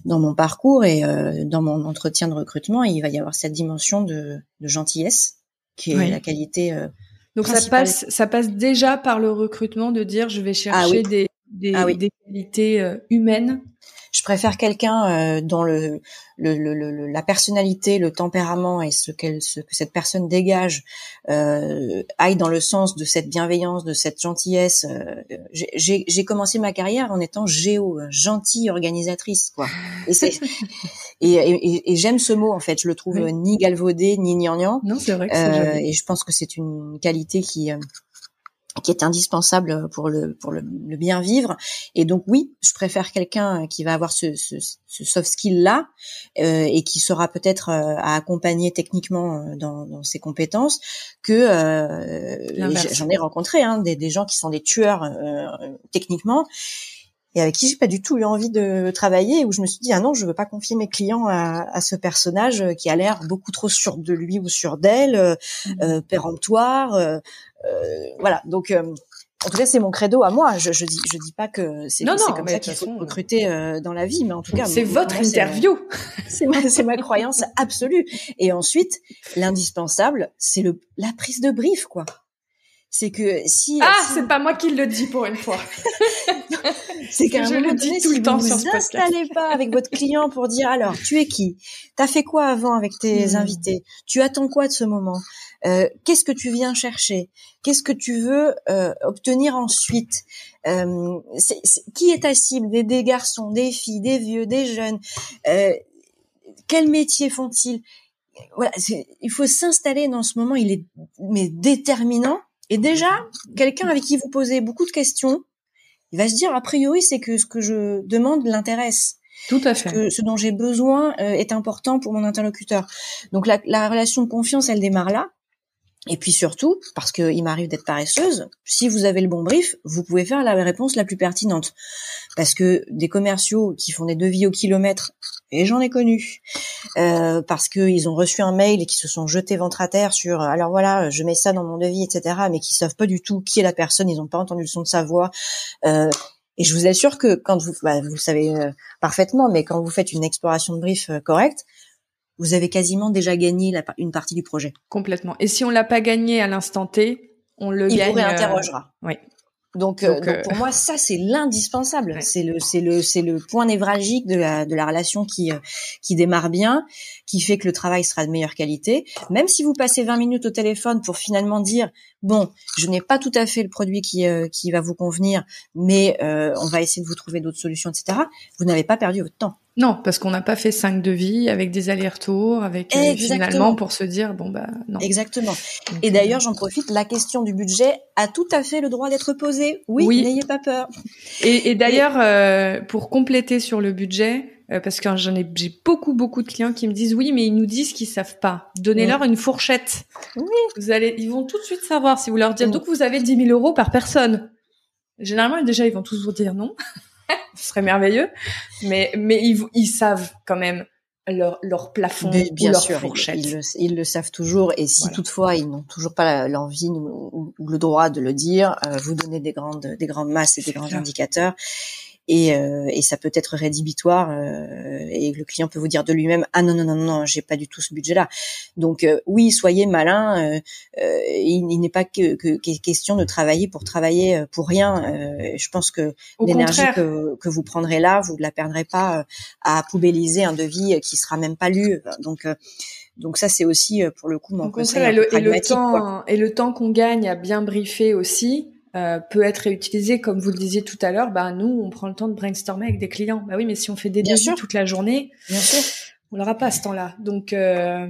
dans mon parcours et euh, dans mon entretien de recrutement, il va y avoir cette dimension de, de gentillesse qui est la qualité. Euh, Donc ça passe ça passe déjà par le recrutement de dire je vais ah chercher des des, ah des qualités humaines je préfère quelqu'un euh, dont le, le, la personnalité, le tempérament et ce, qu'elle, ce que cette personne dégage euh, aille dans le sens de cette bienveillance, de cette gentillesse. Euh, j'ai, commencé ma carrière en étant géo, gentille organisatrice, quoi. Et, c'est, et, et, j'aime ce mot en fait. Je le trouve ni galvaudé ni gnangnan. Non, c'est vrai. Que c'est et je pense que c'est une qualité qui qui est indispensable pour le pour le, bien vivre. Et donc oui je préfère quelqu'un qui va avoir ce, ce, ce soft skill là euh, et qui sera peut-être euh, à accompagner techniquement euh, dans, dans ses compétences que euh, j'en ai rencontré hein, des, des, gens qui sont des tueurs euh, techniquement et avec qui j'ai pas du tout eu envie de travailler, où je me suis dit ah non, je veux pas confier mes clients à, à ce personnage qui a l'air beaucoup trop sûr de lui ou sûr d'elle, euh, mmh. péremptoire, euh, voilà, donc euh, en tout cas, c'est mon credo à moi. Je, je dis, je dis pas que c'est comme ça qu'il faut recruter euh, dans la vie, mais en tout cas, c'est votre interview. C'est ma, c'est ma croyance absolue. Et ensuite, l'indispensable, c'est le la prise de brief, quoi. C'est que si ah, c'est pas moi qui le dis pour une fois. c'est qu'à un moment donné, tout si le temps vous vous installez pas avec votre client pour dire alors, tu es qui? T'as fait quoi avant avec tes hmm. invités? Tu attends quoi de ce moment? Euh, qu'est-ce que tu viens chercher? Qu'est-ce que tu veux euh, obtenir ensuite? Euh, Qui est ta cible? Des, des, garçons, des filles, des vieux, des jeunes Quel métier font-ils? Voilà, il faut s'installer dans ce moment. Il est mais déterminant. Et déjà, quelqu'un avec qui vous posez beaucoup de questions, il va se dire a priori c'est que ce que je demande l'intéresse. Tout à fait. Que ce dont j'ai besoin est important pour mon interlocuteur. Donc la, la relation de confiance, elle démarre là. Et puis surtout, parce qu'il m'arrive d'être paresseuse, si vous avez le bon brief, vous pouvez faire la réponse la plus pertinente. Parce que des commerciaux qui font des devis au kilomètre, et j'en ai connu, euh, parce qu'ils ont reçu un mail et qui se sont jetés ventre à terre sur alors voilà, je mets ça dans mon devis, etc., mais qui savent pas du tout qui est la personne, ils n'ont pas entendu le son de sa voix. Euh, et je vous assure que quand vous, bah, vous le savez euh, parfaitement, mais quand vous faites une exploration de brief euh, correcte, vous avez quasiment déjà gagné la, une partie du projet. Complètement. Et si on l'a pas gagné à l'instant T, on le Il gagne. Il vous réinterrogera. Euh... Oui. Donc, euh, donc, pour moi, ça c'est l'indispensable. C'est le c'est le c'est le point névralgique de la de la relation qui euh, qui démarre bien, qui fait que le travail sera de meilleure qualité. Même si vous passez 20 minutes au téléphone pour finalement dire bon, je n'ai pas tout à fait le produit qui euh, qui va vous convenir, mais on va essayer de vous trouver d'autres solutions, etc. Vous n'avez pas perdu votre temps. Non, parce qu'on n'a pas fait cinq devis avec des allers-retours, avec euh, finalement pour se dire bon bah non. Exactement. et d'ailleurs, j'en profite, la question du budget a tout à fait le droit d'être posée. Oui, n'ayez pas peur. Et, et d'ailleurs, euh, pour compléter sur le budget, euh, parce que j'en ai j'ai beaucoup beaucoup de clients qui me disent oui, mais ils nous disent qu'ils savent pas. Donnez-leur une fourchette. Oui. Vous allez, ils vont tout de suite savoir si vous leur dites. Donc vous avez 10 000 euros par personne. Généralement, déjà, ils vont tous vous dire non. ce serait merveilleux. Mais, mais ils, ils savent quand même leur, leur plafond bien ou leur sûr, fourchette. Ils, ils, le, savent toujours. Et si toutefois ils n'ont toujours pas l'envie ou, le droit de le dire, euh, vous donnez des grandes, des grandes masses et des grands indicateurs et, euh, et ça peut être rédhibitoire euh, et le client peut vous dire de lui-même ah non non non non j'ai pas du tout ce budget là donc euh, oui soyez malin il, il n'est pas que, que, question de travailler pour travailler pour rien. Je pense que l'énergie que, que vous prendrez là vous ne la perdrez pas à poubelliser un devis qui sera même pas lu. Donc donc ça c'est aussi pour le coup mon conseil et le, et le temps et le temps qu'on gagne à bien briefer aussi euh, peut être réutilisé, comme vous le disiez tout à l'heure. Bah nous, on prend le temps de brainstormer avec des clients. Bah oui, mais si on fait des devis toute la journée, Bien sûr. on n'aura pas ce temps-là. Donc euh,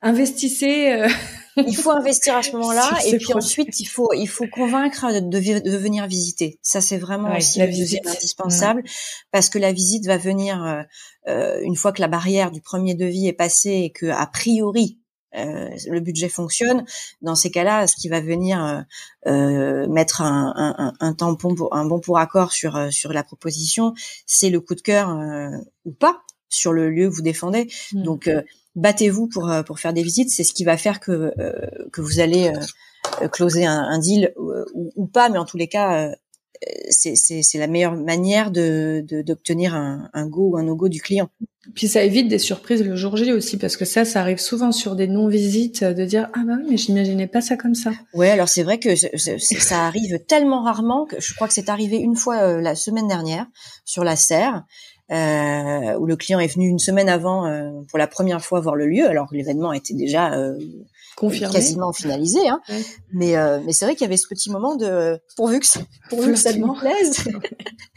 investissez euh, il faut investir à ce moment-là, et puis ensuite il faut il faut convaincre de, de venir visiter. Ça c'est vraiment aussi la visite indispensable parce que la visite va venir euh, euh, une fois que la barrière du premier devis est passée et que a priori euh, le budget fonctionne, dans ces cas-là, ce qui va venir euh, euh mettre un, un, un, tampon, pour, un bon pour accord sur euh, sur la proposition, c'est le coup de cœur ou pas sur le lieu que vous défendez. Mmh. Donc battez-vous pour pour faire des visites, c'est ce qui va faire que que vous allez closer un, un deal ou, ou, pas, mais en tous les cas c'est la meilleure manière de d'obtenir un, un, go ou un no-go du client. Puis ça évite des surprises le jour J aussi, parce que ça, ça arrive souvent sur des non-visites, de dire ah bah oui, mais j'imaginais pas ça comme ça. Ouais, alors c'est vrai que ça arrive tellement rarement que je crois que c'est arrivé une fois euh, la semaine dernière sur la serre. Euh, où le client est venu une semaine avant euh, pour la première fois voir le lieu, alors que l'événement était déjà euh, Confirmé. quasiment finalisé. Hein. Mais, euh, mais c'est vrai qu'il y avait ce petit moment de pourvu que, pourvu que ça me plaise.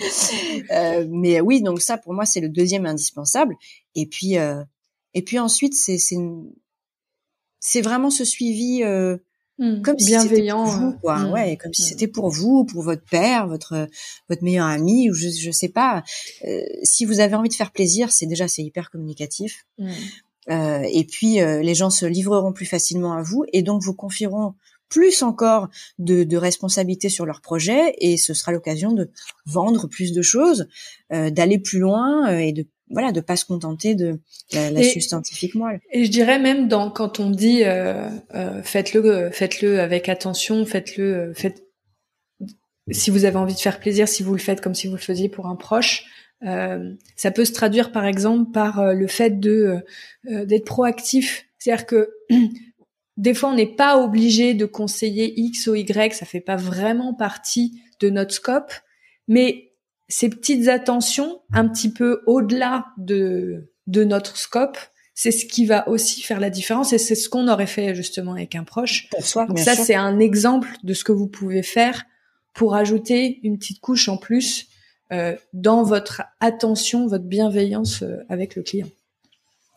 euh, mais oui, donc ça pour moi c'est le deuxième indispensable. Et puis euh, et puis ensuite c'est c'est c'est vraiment ce suivi euh, mmh, comme bienveillant, si pour vous, quoi. Mmh, ouais, comme si mmh. c'était pour vous, pour votre père, votre votre meilleur ami ou je je sais pas. Euh, si vous avez envie de faire plaisir, c'est déjà c'est hyper communicatif. Euh, et puis euh, les gens se livreront plus facilement à vous et donc vous confieront plus encore de, de responsabilités sur leur projet et ce sera l'occasion de vendre plus de choses, euh, d'aller plus loin et de voilà de pas se contenter de la, la scientifique moelle. Et je dirais même dans quand on dit faites-le faites-le avec attention, faites-le faites si vous avez envie de faire plaisir, si vous le faites comme si vous le faisiez pour un proche, euh, ça peut se traduire par exemple par euh, le fait de euh, d'être proactif, c'est-à-dire que des fois on n'est pas obligé de conseiller X ou Y, ça fait pas vraiment partie de notre scope, mais ces petites attentions un petit peu au-delà de de notre scope, c'est ce qui va aussi faire la différence et c'est ce qu'on aurait fait justement avec un proche. Donc ça c'est un exemple de ce que vous pouvez faire pour ajouter une petite couche en plus euh, dans votre attention, votre bienveillance euh, avec le client.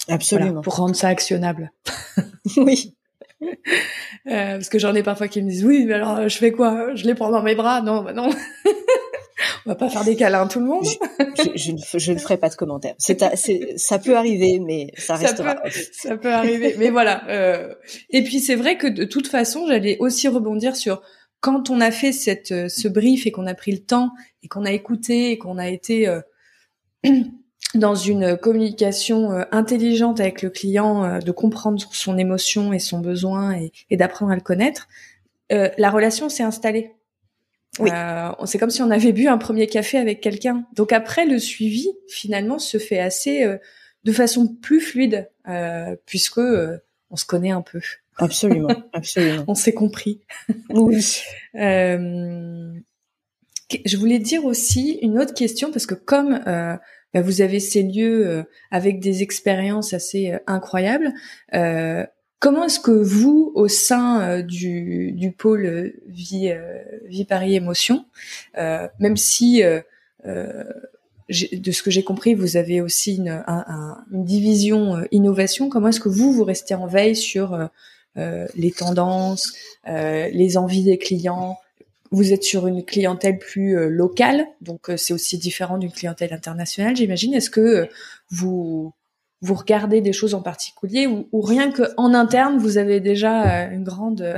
Absolument. pour rendre ça actionnable. oui. Euh, parce que j'en ai parfois qui me disent oui, mais alors je fais quoi? Je les prends dans mes bras? Non, bah non. On va pas faire des câlins tout le monde. je, je, ne, je, ne, ferai pas de commentaires. C'est, ça peut arriver, mais ça restera. Ça peut, ça peut arriver, mais voilà. Euh, et puis c'est vrai que de toute façon, j'allais aussi rebondir sur quand on a fait cette, euh, ce brief et qu'on a pris le temps et qu'on a écouté et qu'on a été euh, dans une communication euh, intelligente avec le client, de comprendre son émotion et son besoin et, d'apprendre à le connaître, la relation s'est installée. Oui. c'est comme si on avait bu un premier café avec quelqu'un. Donc après, le suivi finalement se fait assez de façon plus fluide puisque on se connaît un peu. Absolument, absolument. On s'est compris. Oui. euh, je voulais dire aussi une autre question parce que comme euh, bah, vous avez ces lieux euh, avec des expériences assez incroyables, comment est-ce que vous, au sein du, du pôle vie, vie Paris émotion, même si de ce que j'ai compris, vous avez aussi une, un, une division innovation. Comment est-ce que vous, vous restez en veille sur euh, les tendances, euh, les envies des clients. Vous êtes sur une clientèle plus euh, locale, donc c'est aussi différent d'une clientèle internationale, j'imagine. Est-ce que vous vous regardez des choses en particulier ou, ou rien que en interne vous avez déjà une grande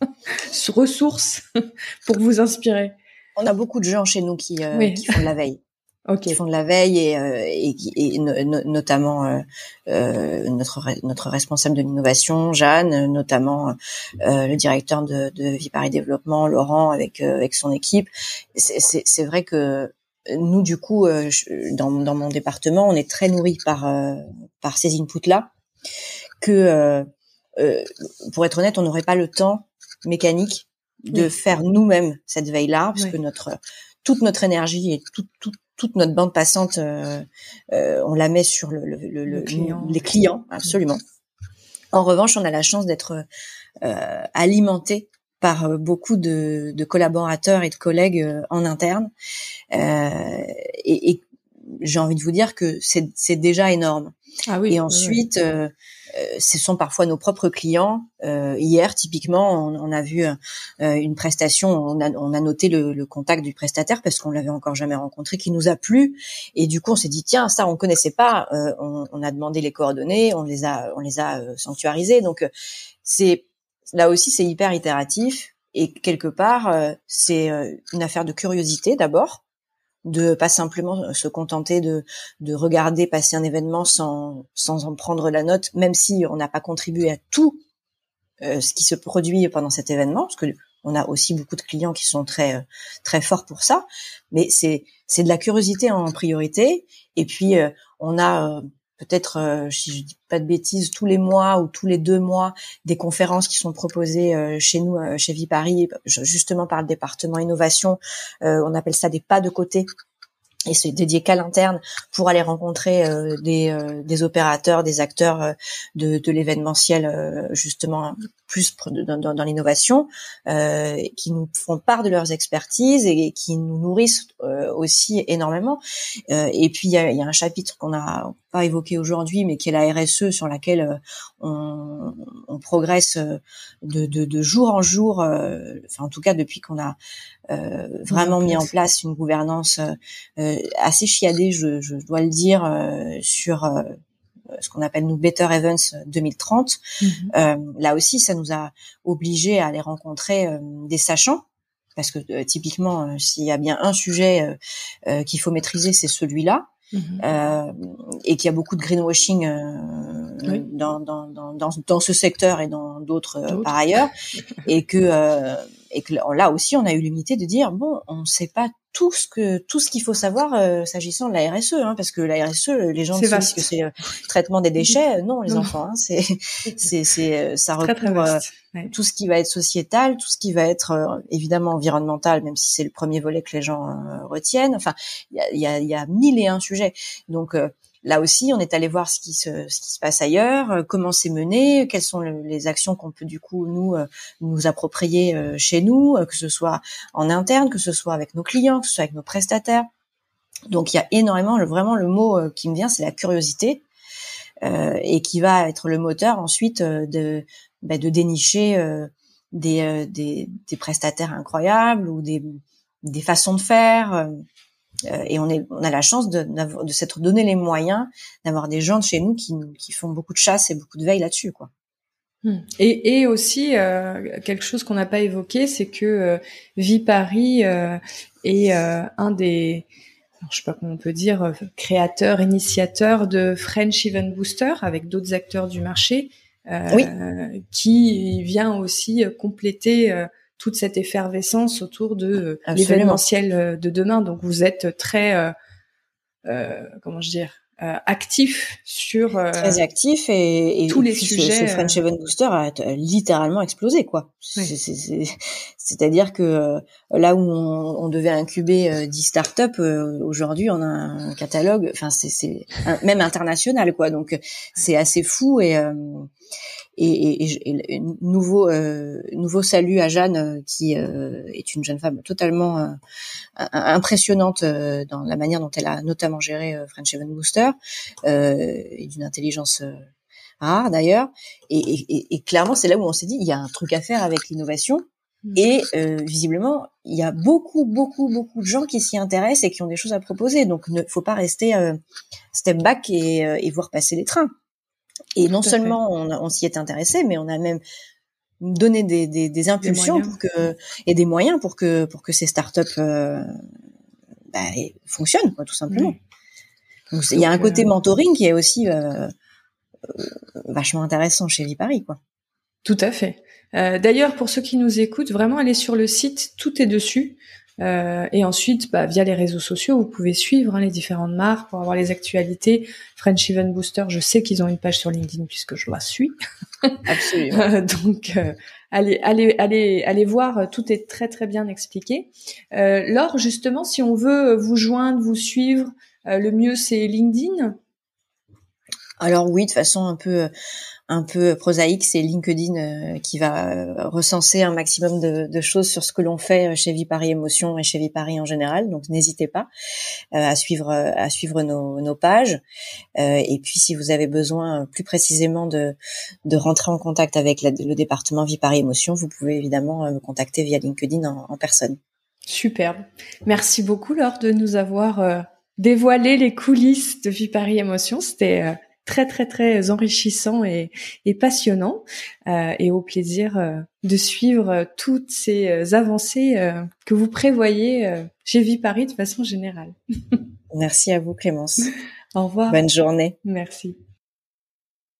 ressource pour vous inspirer? On a beaucoup de gens chez nous qui, qui font de la veille okay. qui font de la veille et, euh, et, et notamment euh, euh, notre notre responsable de l'innovation Jeanne, notamment euh, le directeur de, de Vie Paris Développement Laurent avec avec son équipe. C'est vrai que nous du coup dans, dans mon département on est très nourri par par ces inputs là que pour être honnête on n'aurait pas le temps mécanique de faire nous-mêmes cette veille là parce que notre toute notre énergie et tout, tout, toute notre bande passante, euh, euh, on la met sur le, le, le, les clients, absolument. En revanche, on a la chance d'être euh, alimenté par euh, beaucoup de, de, collaborateurs et de collègues euh, en interne. et, et j'ai envie de vous dire que c'est déjà énorme. Ah oui, et ensuite, euh, ce sont parfois nos propres clients. Euh, hier, typiquement, on, a vu euh, une prestation, on a, on a noté le, le, contact du prestataire parce qu'on l'avait encore jamais rencontré, qui nous a plu, et du coup, on s'est dit tiens, ça, on connaissait pas. On, on, a demandé les coordonnées, on les a, on les a sanctuarisées. Donc, c'est là aussi, c'est hyper itératif. Et quelque part, c'est une affaire de curiosité d'abord, de pas simplement se contenter de, de regarder passer un événement sans, sans en prendre la note, même si on n'a pas contribué à tout euh, ce qui se produit pendant cet événement, parce que on a aussi beaucoup de clients qui sont très euh, très forts pour ça, mais c'est c'est de la curiosité en priorité, et puis euh, on a peut-être, euh, si je dis pas de bêtises, tous les mois ou tous les deux mois, des conférences qui sont proposées euh, chez nous, euh, chez Vipari, justement par le département innovation. on appelle ça des pas de côté et c'est dédié qu'à l'interne pour aller rencontrer euh, des, euh, des, opérateurs, des acteurs euh, de, de l'événementiel justement plus dans, dans, dans l'innovation, qui nous font part de leurs expertises et, qui nous nourrissent aussi énormément. et puis il y a, y a, un chapitre qu'on n'a pas évoqué aujourd'hui, mais qui est la RSE sur laquelle on, on progresse de, de, de, jour en jour. enfin en tout cas depuis qu'on a euh, vraiment mis en place une gouvernance euh, assez chiadée, je, je, dois le dire, euh, sur ce qu'on appelle nous Better Events 2030. Mhm. là aussi, ça nous a obligés à aller rencontrer des sachants parce que typiquement, s'il y a bien un sujet qu'il faut maîtriser, c'est celui-là. Mhm. et qu'il y a beaucoup de greenwashing dans, dans, dans, dans, ce secteur et dans d'autres par ailleurs, et que et que là aussi on a eu l'unité de dire bon on ne sait pas tout ce que tout ce qu'il faut savoir euh, s'agissant de la RSE hein, parce que la RSE les gens disent que c'est le traitement des déchets. Non les enfants hein, c'est c'est c'est euh, ça recouvre euh, tout ce qui va être sociétal tout ce qui va être évidemment environnemental même si c'est le premier volet que les gens retiennent. Enfin il y a il y a, y a mille et un sujets. Donc là aussi, on est allé voir ce qui se, ce qui se passe ailleurs, euh, comment c'est mené, quelles sont les actions qu'on peut du coup nous euh, nous approprier euh, chez nous, que ce soit en interne, que ce soit avec nos clients, que ce soit avec nos prestataires. Donc il y a énormément, vraiment le mot qui me vient, c'est la curiosité, et qui va être le moteur ensuite de bah, de dénicher des, des, des prestataires incroyables ou des des façons de faire. Euh, et on, est, on a la chance de, de s'être donné les moyens d'avoir des gens de chez nous qui, qui font beaucoup de chasse et beaucoup de veille là-dessus, quoi. Hmm. Et, et aussi euh, quelque chose qu'on n'a pas évoqué, c'est que euh, Vie Paris euh, est euh, un des, je sais pas comment on peut dire, créateurs, initiateurs de French Event Booster avec d'autres acteurs du marché, oui. qui vient aussi compléter toute cette effervescence autour de euh, l'événementiel euh, de demain. Donc vous êtes très, euh, euh comment je dire, euh, actif sur très actif et, et tous les sujets. Ce, French Event Booster a, littéralement explosé quoi. C'est-à-dire que là où on, on devait incuber 10 startups, aujourd'hui on a un catalogue, enfin c'est même international quoi. Donc c'est assez fou et et, et, et, nouveau euh, nouveau salut à Jeanne euh, qui euh, est une jeune femme totalement impressionnante dans la manière dont elle a notamment géré French Event Booster et d'une intelligence rare d'ailleurs et, clairement c'est là où on s'est dit il y a un truc à faire avec l'innovation mmh. et visiblement, il y a beaucoup, beaucoup, beaucoup de gens qui s'y intéressent et qui ont des choses à proposer. Donc, ne faut pas rester step back et, et voir passer les trains. Et non seulement on, on s'y est intéressé, mais on a même donné des, des, des impulsions pour que et des moyens pour que pour que ces startups euh, bah, fonctionnent, quoi, tout simplement. Donc il y a un côté euh, mentoring qui est aussi euh, euh, vachement intéressant chez Vipari, quoi. Tout à fait. Euh, D'ailleurs, pour ceux qui nous écoutent, vraiment allez sur le site, tout est dessus. Euh, et ensuite, bah, via les réseaux sociaux, vous pouvez suivre hein, les différentes marques pour avoir les actualités. French Event Booster, je sais qu'ils ont une page sur LinkedIn puisque je la suis. Absolument. Donc, euh, allez, allez, allez, allez voir. Tout est très très bien expliqué. Euh, Laure, justement, si on veut vous joindre, vous suivre, le mieux c'est LinkedIn. alors oui, de façon un peu un peu prosaïque, c'est LinkedIn euh, qui va euh, recenser un maximum de, choses sur ce que l'on fait chez Vipari Émotion et chez Vipari en général. Donc n'hésitez pas à suivre à suivre nos, pages. et puis si vous avez besoin plus précisément de de rentrer en contact avec le département Vipari Émotion, vous pouvez évidemment me contacter via LinkedIn en, en personne. Superbe. Merci beaucoup Laure de nous avoir dévoilé les coulisses de Vipari Émotion. C'était très très très enrichissant et, passionnant euh, et au plaisir euh, de suivre euh, toutes ces avancées que vous prévoyez chez Vie Paris de façon générale. Merci à vous Clémence. Au revoir. Bonne journée. Merci.